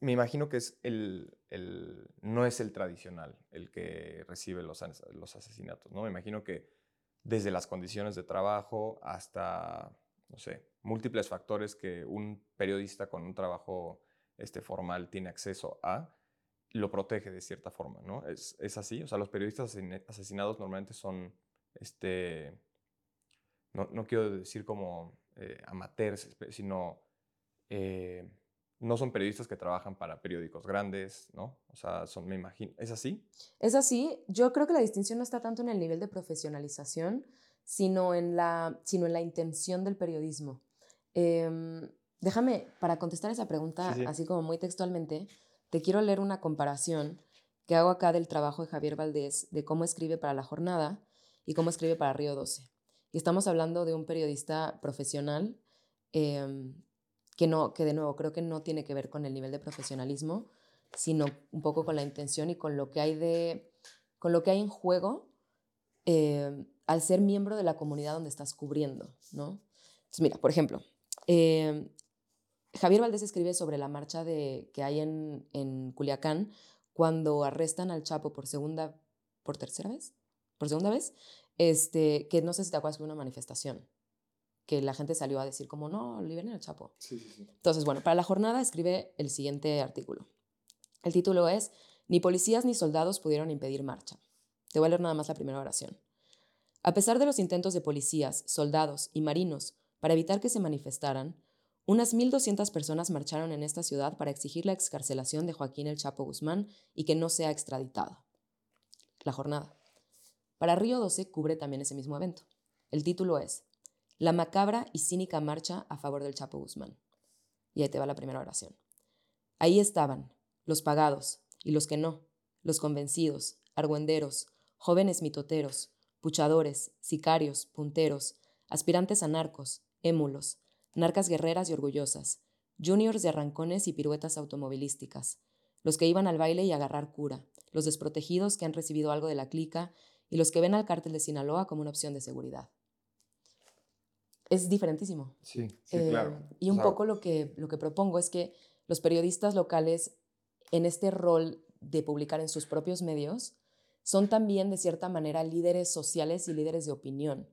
me imagino que es el, el, no es el tradicional el que recibe los, los asesinatos, ¿no? Me imagino que desde las condiciones de trabajo hasta, no sé, múltiples factores que un periodista con un trabajo este, formal tiene acceso a, lo protege de cierta forma, ¿no? Es, es así, o sea, los periodistas asesinados normalmente son, este, no, no quiero decir como eh, amateurs, sino eh, no son periodistas que trabajan para periódicos grandes, ¿no? O sea, son, me imagino, ¿es así? Es así. Yo creo que la distinción no está tanto en el nivel de profesionalización, sino en la, sino en la intención del periodismo. Em, déjame, para contestar esa pregunta, así como muy textualmente, te quiero leer una comparación que hago acá del trabajo de Javier Valdés, de cómo escribe para La Jornada y cómo escribe para Río 12. Y estamos hablando de un periodista profesional em, que, no, que de nuevo creo que no tiene que ver con el nivel de profesionalismo, sino un poco con la intención y con lo que hay, de, con lo que hay en juego em, al ser miembro de la comunidad donde estás cubriendo. ¿no? Entonces, mira, por ejemplo, em, Javier Valdés escribe sobre la marcha de, que hay en, en Culiacán cuando arrestan al Chapo por segunda, por tercera vez, por segunda vez, este, que no sé si te acuerdas, fue una manifestación, que la gente salió a decir como, no, liberen al Chapo. Sí, sí, sí. Entonces, bueno, para la jornada escribe el siguiente artículo. El título es, Ni policías ni soldados pudieron impedir marcha. Te voy a leer nada más la primera oración. A pesar de los intentos de policías, soldados y marinos para evitar que se manifestaran, unas 1.200 personas marcharon en esta ciudad para exigir la excarcelación de Joaquín el Chapo Guzmán y que no sea extraditado. La jornada. Para Río 12 cubre también ese mismo evento. El título es La macabra y cínica marcha a favor del Chapo Guzmán. Y ahí te va la primera oración. Ahí estaban, los pagados y los que no, los convencidos, argüenderos, jóvenes mitoteros, puchadores, sicarios, punteros, aspirantes a narcos, émulos, narcas guerreras y orgullosas, juniors de arrancones y piruetas automovilísticas, los que iban al baile y agarrar cura, los desprotegidos que han recibido algo de la clica y los que ven al cártel de Sinaloa como una opción de seguridad. Es diferentísimo. Sí, sí, claro. Eh, y un poco lo que, lo que propongo es que los periodistas locales, en este rol de publicar en sus propios medios, son también, de cierta manera, líderes sociales y líderes de opinión.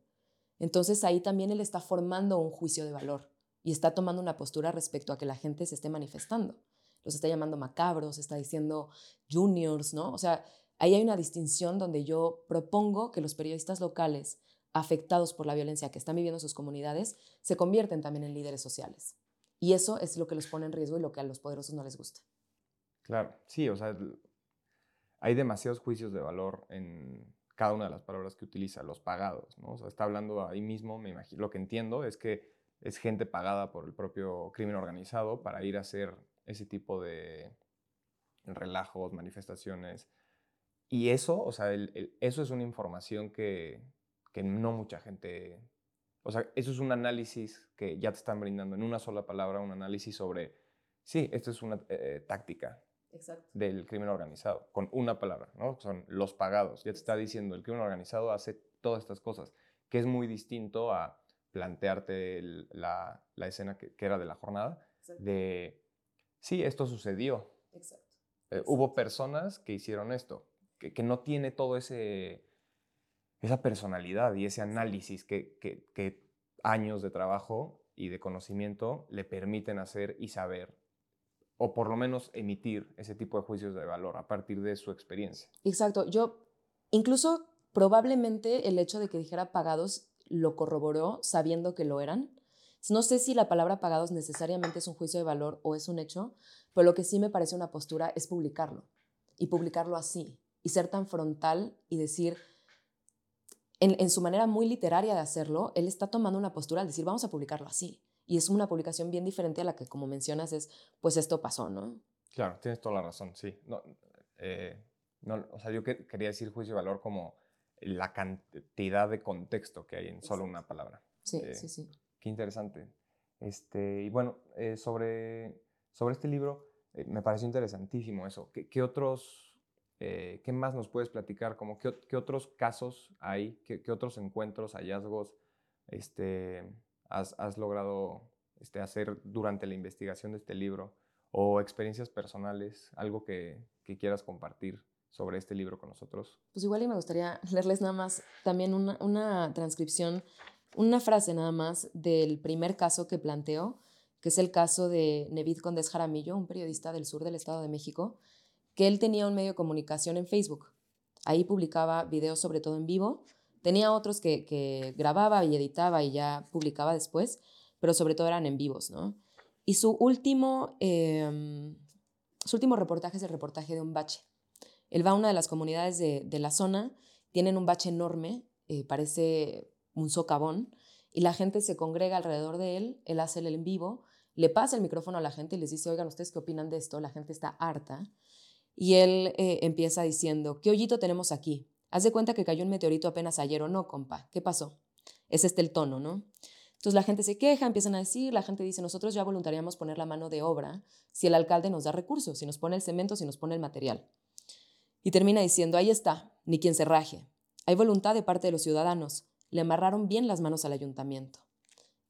Entonces ahí también él está formando un juicio de valor y está tomando una postura respecto a que la gente se esté manifestando. Los está llamando macabros, está diciendo juniors, ¿no? O sea, Ahí hay una distinción donde yo propongo que los periodistas locales afectados por la violencia que están viviendo sus comunidades se convierten también en líderes sociales. Y eso es lo que los pone en riesgo y lo que a los poderosos no les gusta. Claro, sí, o sea, hay demasiados juicios de valor en cada una de las palabras que utiliza, los pagados, ¿no? Está hablando ahí mismo, me imagino, lo que entiendo es que es gente pagada por el propio crimen organizado para ir a hacer ese tipo de relajos, manifestaciones, y eso, o sea, eso es una información que, que no mucha gente, o sea, eso es un análisis que ya te están brindando en una sola palabra, un análisis sobre, sí, esto es una eh, táctica del crimen organizado, con una palabra, ¿no? Son los pagados. Ya te está diciendo, el crimen organizado hace todas estas cosas, que es muy distinto a plantearte la, la, escena que, que, era de la jornada, de, sí, esto sucedió. Exacto. Eh, hubo personas que hicieron esto, que, que, no tiene todo ese, esa personalidad y ese análisis que, que años de trabajo y de conocimiento le permiten hacer y saber o por lo menos emitir ese tipo de juicios de valor a partir de su experiencia. Exacto. Yo, incluso probablemente el hecho de que dijera pagados lo corroboró sabiendo que lo eran. No sé si la palabra pagados necesariamente es un juicio de valor o es un hecho, pero lo que sí me parece una postura es publicarlo y publicarlo así y ser tan frontal y decir, en, en su manera muy literaria de hacerlo, él está tomando una postura al decir, vamos a publicarlo así. Y es una publicación bien diferente a la que, como mencionas, es, pues esto pasó, ¿no? Claro, tienes toda la razón, sí. No, eh, no, o sea, yo quería decir juicio de valor como la cantidad de contexto que hay en solo una palabra. Sí, eh, sí, sí. Qué interesante. Este, y bueno, eh, sobre, sobre este libro, me pareció interesantísimo eso. ¿Qué, qué otros, qué más nos puedes platicar? Como, ¿qué, otros casos hay? ¿Qué, ¿Qué, otros encuentros, hallazgos? Este, has, logrado este, hacer durante la investigación de este libro o experiencias personales, algo que, quieras compartir sobre este libro con nosotros. Pues igual y me gustaría leerles nada más también una, transcripción, una frase nada más del primer caso que planteo, que es el caso de Nevid Condés Jaramillo, un periodista del sur del Estado de México, que él tenía un medio de comunicación en Facebook. Ahí publicaba videos sobre todo en vivo Tenía otros que, grababa y editaba y ya publicaba después, pero sobre todo eran en vivos, ¿no? Y su último, em, su último reportaje es el reportaje de un bache. Él va a una de las comunidades de, la zona, tienen un bache enorme, eh, parece un socavón, y la gente se congrega alrededor de él, él hace el en vivo, le pasa el micrófono a la gente y les dice, oigan, ¿ustedes qué opinan de esto? La gente está harta. Y él eh, empieza diciendo, ¿qué hoyito tenemos aquí? Haz de cuenta que cayó un meteorito apenas ayer o no, compa. ¿Qué pasó? Es este el tono, ¿no? Entonces la gente se queja, empiezan a decir, la gente dice, nosotros ya voluntariamos poner la mano de obra si el alcalde nos da recursos, si nos pone el cemento, si nos pone el material. Y termina diciendo, ahí está, ni quien se raje. Hay voluntad de parte de los ciudadanos. Le amarraron bien las manos al ayuntamiento.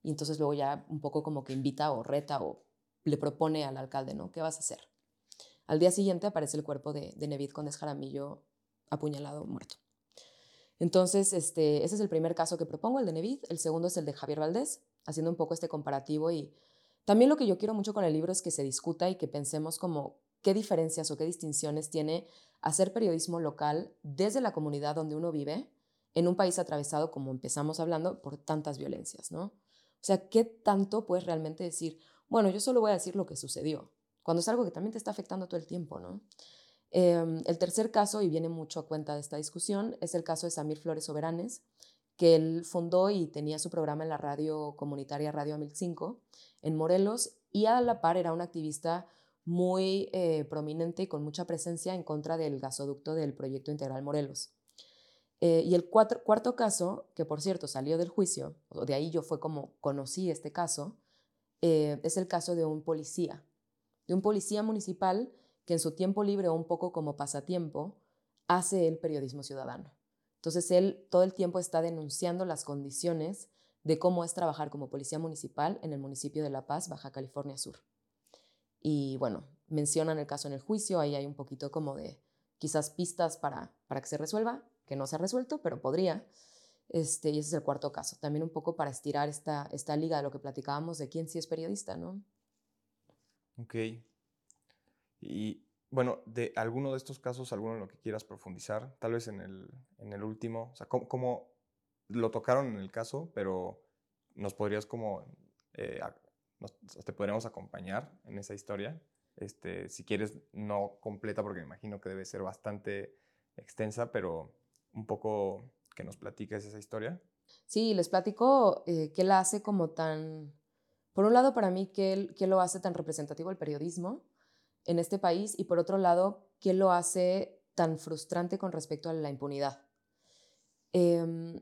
Y entonces luego ya un poco como que invita o reta o le propone al alcalde, ¿no? ¿Qué vas a hacer? Al día siguiente aparece el cuerpo de, Nevid con Jaramillo apuñalado, muerto. Entonces, este, ese es el primer caso que propongo, el de Nevid. El segundo es el de Javier Valdés, haciendo un poco este comparativo. Y también lo que yo quiero mucho con el libro es que se discuta y que pensemos como qué diferencias o qué distinciones tiene hacer periodismo local desde la comunidad donde uno vive en un país atravesado, como empezamos hablando, por tantas violencias, ¿no? O sea, ¿qué tanto puedes realmente decir, bueno, yo solo voy a decir lo que sucedió, cuando es algo que también te está afectando todo el tiempo, ¿no? Em, el tercer caso, y viene mucho a cuenta de esta discusión, es el caso de Samir Flores Soberanes, que él fundó y tenía su programa en la radio comunitaria Radio 1005 en Morelos y a la par era un activista muy eh, prominente y con mucha presencia en contra del gasoducto del proyecto integral Morelos. Eh, y el cuarto caso, que por cierto salió del juicio, de ahí yo fue como conocí este caso, eh, es el caso de un policía, de un policía municipal que en su tiempo libre o un poco como pasatiempo hace el periodismo ciudadano. Entonces él todo el tiempo está denunciando las condiciones de cómo es trabajar como policía municipal en el municipio de La Paz, Baja California Sur. Y bueno, mencionan el caso en el juicio, ahí hay un poquito como de quizás pistas para, para que se resuelva, que no se ha resuelto, pero podría. Este, y ese es el cuarto caso. También un poco para estirar esta, esta liga de lo que platicábamos de quién sí es periodista, ¿no? Ok. Y bueno, de alguno de estos casos, alguno en lo que quieras profundizar, tal vez en el, en el último, o sea, ¿cómo, lo tocaron en el caso, pero nos podrías como, eh, te podríamos acompañar en esa historia? Este, si quieres, no completa, porque me imagino que debe ser bastante extensa, pero un poco que nos platiques esa historia. Sí, les platico eh, qué la hace como tan, por un lado para mí, qué, lo hace tan representativo el periodismo, en este país y por otro lado, ¿qué lo hace tan frustrante con respecto a la impunidad. Em,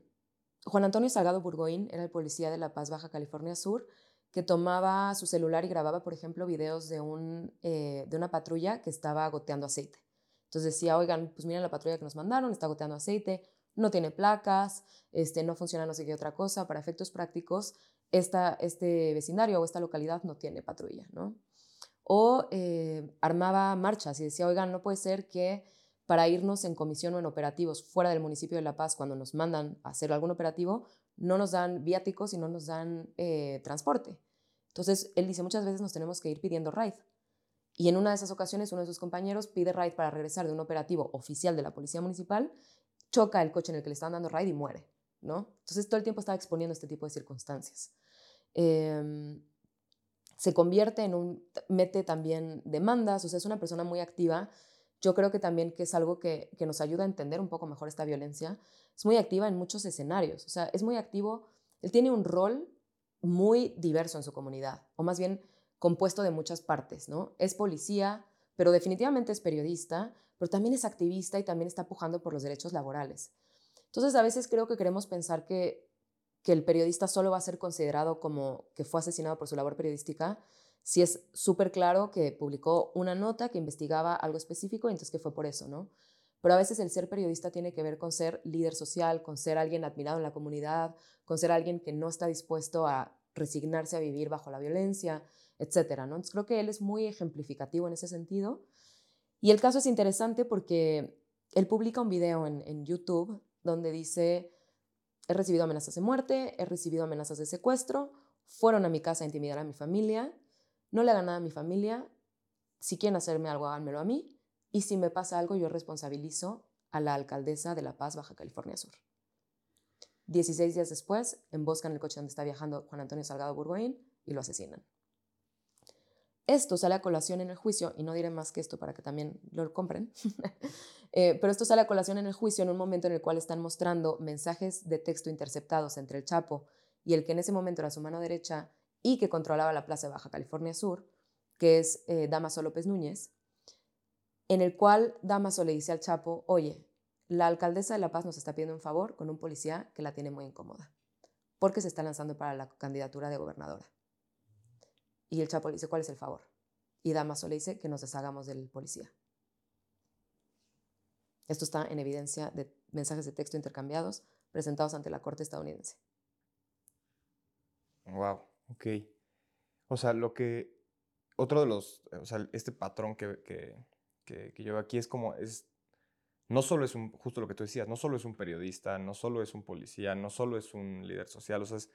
Juan Antonio Salgado Burgoín era el policía de La Paz, Baja California Sur, que tomaba su celular y grababa, por ejemplo, videos de, un, eh, de una patrulla que estaba goteando aceite. Entonces decía, oigan, pues miren la patrulla que nos mandaron, está goteando aceite, no tiene placas, este, no funciona no sé qué otra cosa. Para efectos prácticos, esta, este vecindario o esta localidad no tiene patrulla, ¿no? O eh, armaba marchas y decía, oigan, no puede ser que para irnos en comisión o en operativos fuera del municipio de La Paz, cuando nos mandan a hacer algún operativo, no nos dan viáticos y no nos dan eh, transporte. Entonces, él dice, muchas veces nos tenemos que ir pidiendo ride. Y en una de esas ocasiones, uno de sus compañeros pide ride para regresar de un operativo oficial de la Policía Municipal, choca el coche en el que le estaban dando ride y muere, ¿no? Entonces, todo el tiempo estaba exponiendo este tipo de circunstancias. Em, se convierte en un, mete también demandas, o sea, es una persona muy activa yo creo que también que es algo que, nos ayuda a entender un poco mejor esta violencia. Es muy activa en muchos escenarios, o sea, es muy activo, él tiene un rol muy diverso en su comunidad, o más bien compuesto de muchas partes, ¿no? Es policía, pero definitivamente es periodista, pero también es activista y también está pujando por los derechos laborales. Entonces, a veces creo que queremos pensar que, que el periodista solo va a ser considerado como que fue asesinado por su labor periodística, si es súper claro que publicó una nota que investigaba algo específico, entonces que fue por eso, ¿no? Pero a veces el ser periodista tiene que ver con ser líder social, con ser alguien admirado en la comunidad, con ser alguien que no está dispuesto a resignarse a vivir bajo la violencia, etcétera, ¿no? Entonces creo que él es muy ejemplificativo en ese sentido. Y el caso es interesante porque él publica un video en YouTube donde dice, he recibido amenazas de muerte, he recibido amenazas de secuestro, fueron a mi casa a intimidar a mi familia, no le hagan nada a mi familia, si quieren hacerme algo, háganmelo a mí, y si me pasa algo, yo responsabilizo a la alcaldesa de La Paz, Baja California Sur. 16 días después, emboscan el coche donde está viajando Juan Antonio Salgado Burgoyne y lo asesinan. Esto sale a colación en el juicio, y no diré más que esto para que también lo compren, eh, pero esto sale a colación en el juicio en un momento en el cual están mostrando mensajes de texto interceptados entre el Chapo y el que en ese momento era su mano derecha y que controlaba la Plaza Baja California Sur, que es eh, Damaso López Núñez, en el cual Damaso le dice al Chapo, oye, la alcaldesa de La Paz nos está pidiendo un favor con un policía que la tiene muy incómoda, porque se está lanzando para la candidatura de gobernadora. Y el Chapo le dice, ¿cuál es el favor? Y Damaso le dice que nos deshagamos del policía. Esto está en evidencia de mensajes de texto intercambiados presentados ante la Corte estadounidense. Wow. Ok. O sea, lo que. Otro de los. O sea, este patrón que, que, que, yo aquí es como. es No solo es un. Justo lo que tú decías, no solo es un periodista, no solo es un policía, no solo es un líder social. O sea, es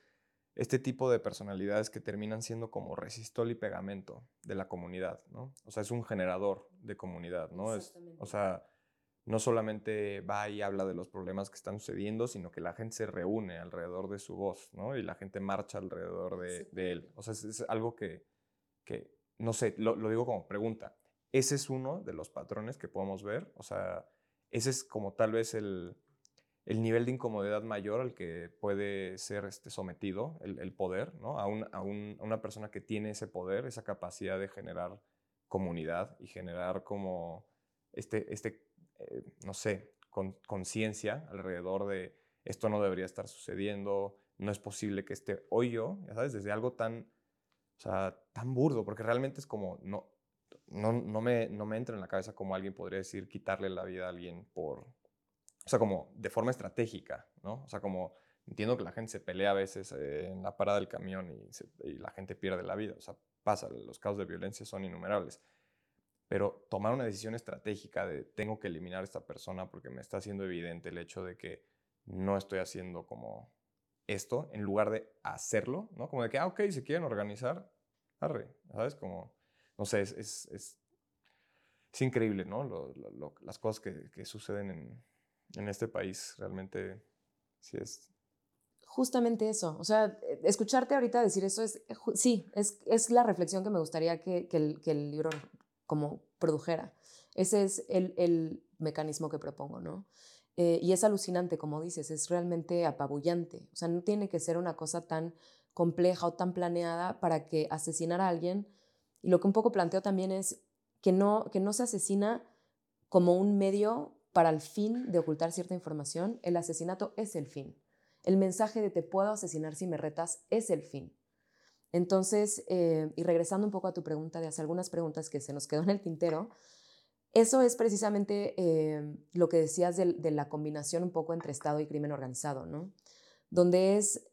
este tipo de personalidades que terminan siendo como resistol y pegamento de la comunidad, ¿no? O sea, es un generador de comunidad, ¿no? Es, o sea no solamente va y habla de los problemas que están sucediendo, sino que la gente se reúne alrededor de su voz, ¿no? Y la gente marcha alrededor de, él. O sea, es, algo que, que, no sé, lo, digo como pregunta. Ese es uno de los patrones que podemos ver. O sea, ese es como tal vez el, el nivel de incomodidad mayor al que puede ser este, sometido el, poder, ¿no? A, un, a, una persona que tiene ese poder, esa capacidad de generar comunidad y generar como este, este eh, no sé, con conciencia alrededor de esto no debería estar sucediendo, no es posible que esté hoy yo, ya sabes, desde algo tan, o sea, tan burdo, porque realmente es como, no, no, no, me, no me entra en la cabeza como alguien podría decir quitarle la vida a alguien por, o sea, como de forma estratégica, ¿no? O sea, como entiendo que la gente se pelea a veces eh, en la parada del camión y, y, la gente pierde la vida, o sea, pasa, los casos de violencia son innumerables, pero tomar una decisión estratégica de tengo que eliminar a esta persona porque me está haciendo evidente el hecho de que no estoy haciendo como esto, en lugar de hacerlo, ¿no? Como de que, ah, ok, se quieren organizar, arre, ¿sabes? Como, no sé, es, es, es, increíble, ¿no? las cosas que, que suceden en, en, este país, realmente, sí es... Justamente eso, o sea, escucharte ahorita decir eso es, sí, es, es la reflexión que me gustaría que, que, el, que el libro como produjera. Ese es el, mecanismo que propongo, ¿no? Eh, y es alucinante, como dices, es realmente apabullante. O sea, no tiene que ser una cosa tan compleja o tan planeada para que asesinar a alguien. Y lo que un poco planteo también es que no, que no se asesina como un medio para el fin de ocultar cierta información, el asesinato es el fin. El mensaje de te puedo asesinar si me retas es el fin. Entonces, eh, y regresando un poco a tu pregunta de hacer algunas preguntas que se nos quedó en el tintero, eso es precisamente eh, lo que decías de, la combinación un poco entre Estado y crimen organizado, ¿no? Donde es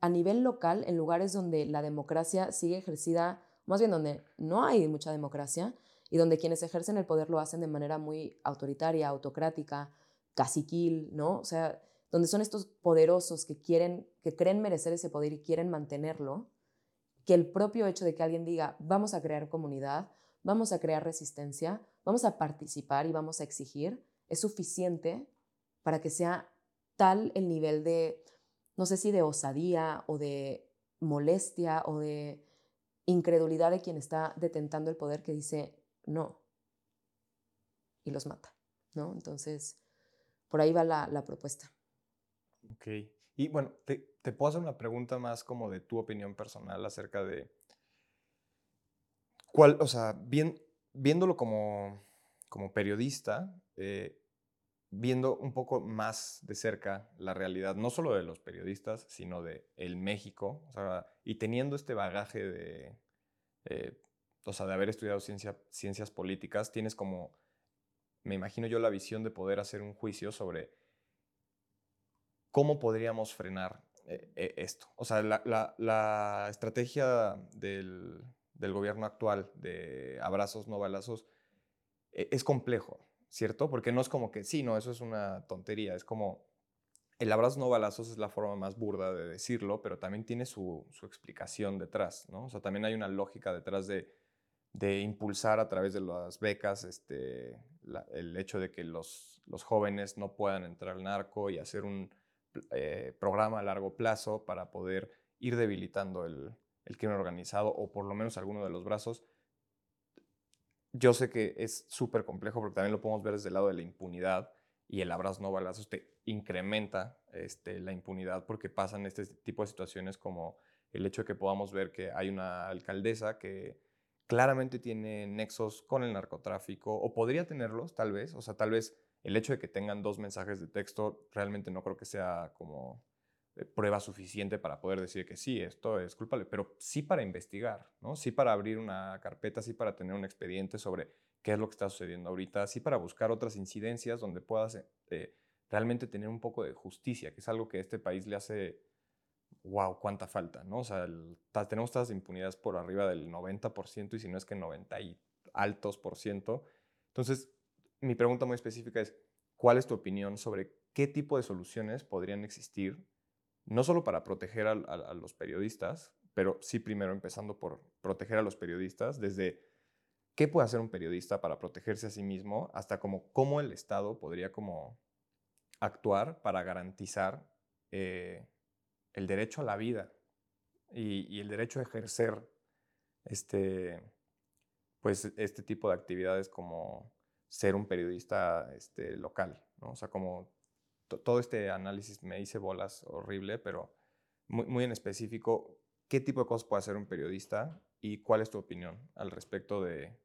a nivel local, en lugares donde la democracia sigue ejercida, más bien donde no hay mucha democracia y donde quienes ejercen el poder lo hacen de manera muy autoritaria, autocrática, caciquil, ¿no? O sea, donde son estos poderosos que quieren, que creen merecer ese poder y quieren mantenerlo, que el propio hecho de que alguien diga, vamos a crear comunidad, vamos a crear resistencia, vamos a participar y vamos a exigir, es suficiente para que sea tal el nivel de, no sé si de osadía o de molestia o de incredulidad de quien está detentando el poder que dice no y los mata, ¿no? Entonces, por ahí va la, la propuesta. Ok. Y bueno, te, puedo hacer una pregunta más como de tu opinión personal acerca de cuál, o sea, bien, viéndolo como, como periodista, eh, viendo un poco más de cerca la realidad, no solo de los periodistas, sino de el México, o sea, y teniendo este bagaje de, eh, o sea, de haber estudiado ciencia, ciencias políticas, tienes como, me imagino yo, la visión de poder hacer un juicio sobre cómo podríamos frenar eh, eh, esto. O sea, la, la, la estrategia del, del, gobierno actual de abrazos, no balazos, es complejo. ¿cierto? Porque no es como que, sí, no, eso es una tontería, es como, el abrazo no balazos es la forma más burda de decirlo, pero también tiene su, explicación detrás, ¿no? O sea, también hay una lógica detrás de, impulsar a través de las becas este, el hecho de que los, los, jóvenes no puedan entrar al narco y hacer un eh, programa a largo plazo para poder ir debilitando el, el crimen organizado o por lo menos alguno de los brazos yo sé que es súper complejo porque también lo podemos ver desde el lado de la impunidad y el abrazo no balazos te incrementa este, la impunidad porque pasan este tipo de situaciones como el hecho de que podamos ver que hay una alcaldesa que claramente tiene nexos con el narcotráfico o podría tenerlos tal vez, o sea, tal vez el hecho de que tengan dos mensajes de texto realmente no creo que sea como eh, prueba suficiente para poder decir que sí, esto es culpable, pero sí para investigar, ¿no? Sí para abrir una carpeta, sí para tener un expediente sobre qué es lo que está sucediendo ahorita, sí para buscar otras incidencias donde puedas eh, realmente tener un poco de justicia, que es algo que a este país le hace, wow, cuánta falta, ¿no? O sea, tenemos tasas de impunidad por arriba del 90% y si no es que 90 y altos por ciento. Entonces, mi pregunta muy específica es, ¿cuál es tu opinión sobre qué tipo de soluciones podrían existir no solo para proteger a, los periodistas, pero sí primero empezando por proteger a los periodistas, desde qué puede hacer un periodista para protegerse a sí mismo, hasta como cómo el Estado podría como actuar para garantizar eh, el derecho a la vida y, el derecho a ejercer este, pues, este tipo de actividades como ser un periodista este, local, ¿no? O sea, como todo este análisis me hice bolas horrible, pero muy, muy, en específico, ¿qué tipo de cosas puede hacer un periodista y cuál es tu opinión al respecto de,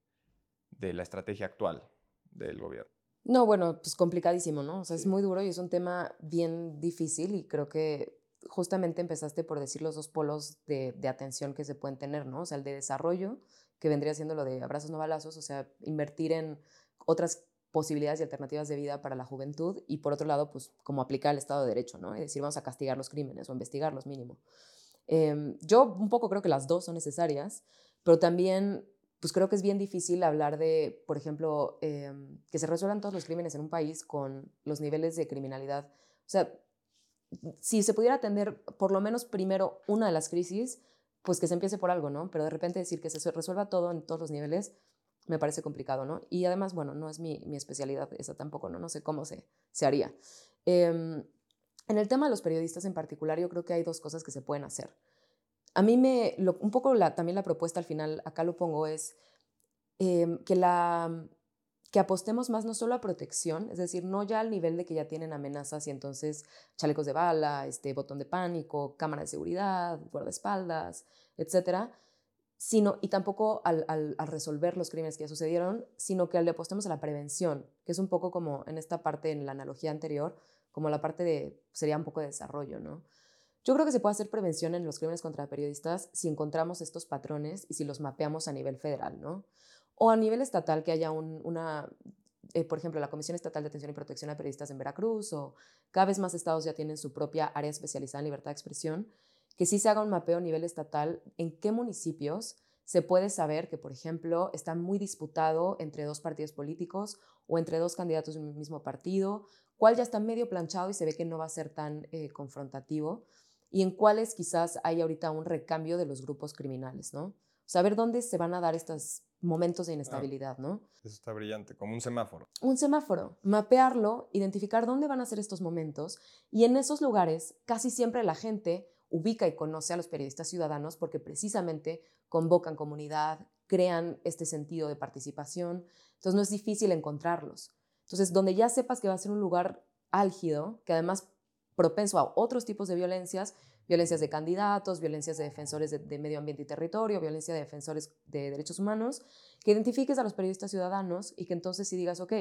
de la estrategia actual del gobierno? No, bueno, pues complicadísimo, ¿no? O sea, es muy duro y es un tema bien difícil y creo que justamente empezaste por decir los dos polos de, de, atención que se pueden tener, ¿no? O sea, el de desarrollo, que vendría siendo lo de abrazos no balazos, o sea, invertir en otras posibilidades y alternativas de vida para la juventud y por otro lado, pues como aplicar el Estado de Derecho, ¿no? Es decir, vamos a castigar los crímenes o investigarlos mínimo. Em, yo un poco creo que las dos son necesarias, pero también pues creo que es bien difícil hablar de, por ejemplo, em, que se resuelvan todos los crímenes en un país con los niveles de criminalidad. O sea, si se pudiera atender por lo menos primero una de las crisis, pues que se empiece por algo, ¿no? Pero de repente decir que se resuelva todo en todos los niveles, me parece complicado, ¿no? Y además, bueno, no es mi, mi especialidad esa tampoco, ¿no? No sé cómo se, se haría. Em, en el tema de los periodistas en particular, yo creo que hay dos cosas que se pueden hacer. A mí me, un poco también la propuesta al final, acá lo pongo, es em, que, la, que apostemos más no solo a protección, es decir, no ya al nivel de que ya tienen amenazas y entonces chalecos de bala, este, botón de pánico, cámara de seguridad, guardaespaldas, etcétera, sino, y tampoco al, al, resolver los crímenes que ya sucedieron, sino que le apostemos a la prevención, que es un poco como en esta parte, en la analogía anterior, como la parte de, sería un poco de desarrollo, ¿no? Yo creo que se puede hacer prevención en los crímenes contra periodistas si encontramos estos patrones y si los mapeamos a nivel federal, ¿no? O a nivel estatal, que haya una, eh, por ejemplo, la Comisión Estatal de Atención y Protección a Periodistas en Veracruz, o cada vez más estados ya tienen su propia área especializada en libertad de expresión, que sí se haga un mapeo a nivel estatal en qué municipios se puede saber que, por ejemplo, está muy disputado entre dos partidos políticos o entre dos candidatos del mismo partido, cuál ya está medio planchado y se ve que no va a ser tan eh, confrontativo y en cuáles quizás hay ahorita un recambio de los grupos criminales, ¿no? Saber dónde se van a dar estos momentos de inestabilidad, ¿no? Eso está brillante, como un semáforo. Un semáforo, mapearlo, identificar dónde van a ser estos momentos y en esos lugares casi siempre la gente ubica y conoce a los periodistas ciudadanos porque precisamente convocan comunidad, crean este sentido de participación, entonces no es difícil encontrarlos. Entonces, donde ya sepas que va a ser un lugar álgido, que además propenso a otros tipos de violencias, violencias de candidatos, violencias de defensores de, medio ambiente y territorio, violencia de defensores de derechos humanos, que identifiques a los periodistas ciudadanos y que entonces sí digas, ok,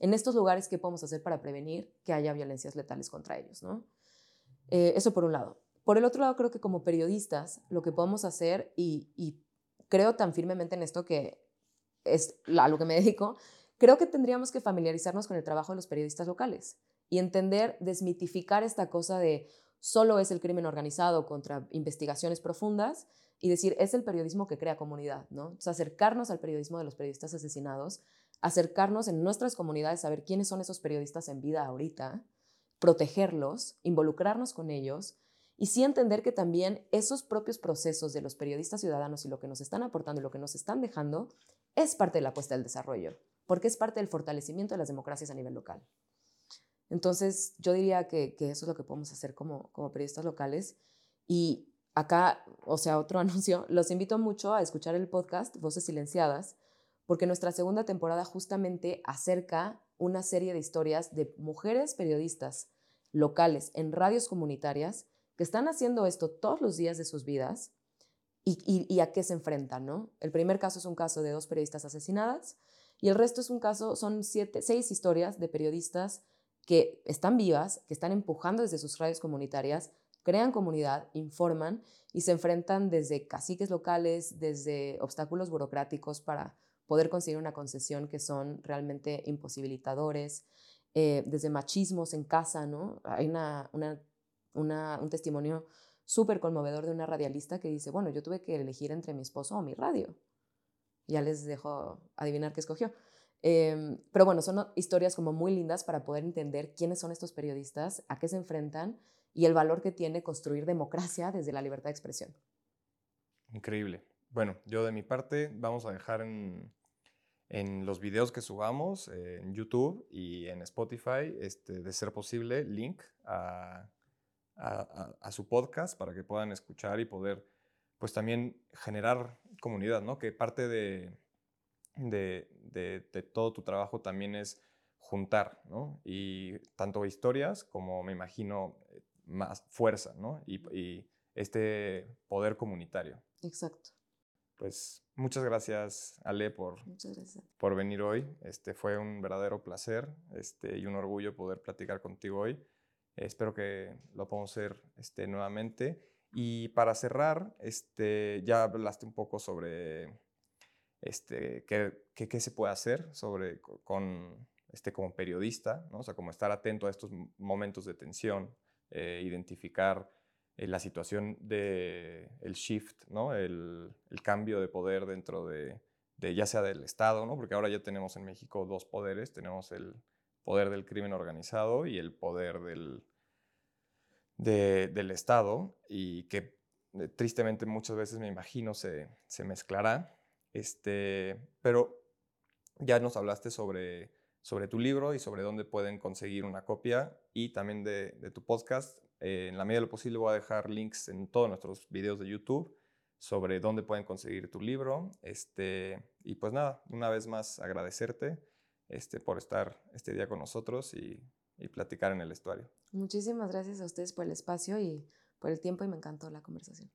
en estos lugares, ¿qué podemos hacer para prevenir que haya violencias letales contra ellos? ¿no? Eh, eso por un lado. Por el otro lado, creo que como periodistas, lo que podemos hacer, y, creo tan firmemente en esto que es a lo que me dedico, creo que tendríamos que familiarizarnos con el trabajo de los periodistas locales y entender, desmitificar esta cosa de solo es el crimen organizado contra investigaciones profundas y decir, es el periodismo que crea comunidad, ¿no? acercarnos al periodismo de los periodistas asesinados, acercarnos en nuestras comunidades, saber quiénes son esos periodistas en vida ahorita, protegerlos, involucrarnos con ellos y sí entender que también esos propios procesos de los periodistas ciudadanos y lo que nos están aportando y lo que nos están dejando es parte de la apuesta del desarrollo, porque es parte del fortalecimiento de las democracias a nivel local. Entonces, yo diría que, eso es lo que podemos hacer como, como periodistas locales. Y acá, o sea, otro anuncio, los invito mucho a escuchar el podcast Voces Silenciadas, porque nuestra segunda temporada justamente acerca una serie de historias de mujeres periodistas locales en radios comunitarias que están haciendo esto todos los días de sus vidas y, a qué se enfrentan, ¿no? El primer caso es un caso de dos periodistas asesinadas y el resto es un caso, son seis historias de periodistas que están vivas, que están empujando desde sus radios comunitarias, crean comunidad, informan y se enfrentan desde caciques locales, desde obstáculos burocráticos para poder conseguir una concesión que son realmente imposibilitadores, eh, desde machismos en casa, ¿no? Hay una un testimonio súper conmovedor de una radialista que dice, bueno, yo tuve que elegir entre mi esposo o mi radio. Ya les dejo adivinar qué escogió. Em, pero bueno, son historias como muy lindas para poder entender quiénes son estos periodistas, a qué se enfrentan y el valor que tiene construir democracia desde la libertad de expresión. Increíble. Bueno, yo de mi parte vamos a dejar en, en los videos que subamos en YouTube y en Spotify, este, de ser posible, link a a, su podcast para que puedan escuchar y poder pues también generar comunidad, ¿no? Que parte de, de, todo tu trabajo también es juntar, ¿no? Y tanto historias como me imagino eh, más fuerza, ¿no? Y, este poder comunitario. Exacto. Pues muchas gracias, Ale, por, por venir hoy. Este, fue un verdadero placer este, y un orgullo poder platicar contigo hoy. Espero que lo podamos hacer este, nuevamente. Y para cerrar, este, ya hablaste un poco sobre este, qué, qué, se puede hacer sobre, con, este, como periodista, ¿no? o sea, como estar atento a estos momentos de tensión, eh, identificar eh, la situación del el shift, ¿no? El, el, cambio de poder dentro de, de, ya sea del Estado, ¿no? porque ahora ya tenemos en México dos poderes, tenemos el poder del crimen organizado y el poder del, del Estado y que eh, tristemente muchas veces me imagino se, se mezclará. Este, pero ya nos hablaste sobre, sobre tu libro y sobre dónde pueden conseguir una copia y también de, tu podcast. Eh, en la medida de lo posible voy a dejar links en todos nuestros videos de YouTube sobre dónde pueden conseguir tu libro. Este, y pues nada, una vez más agradecerte este, por estar este día con nosotros y, y platicar en el estuario. Muchísimas gracias a ustedes por el espacio y por el tiempo y me encantó la conversación.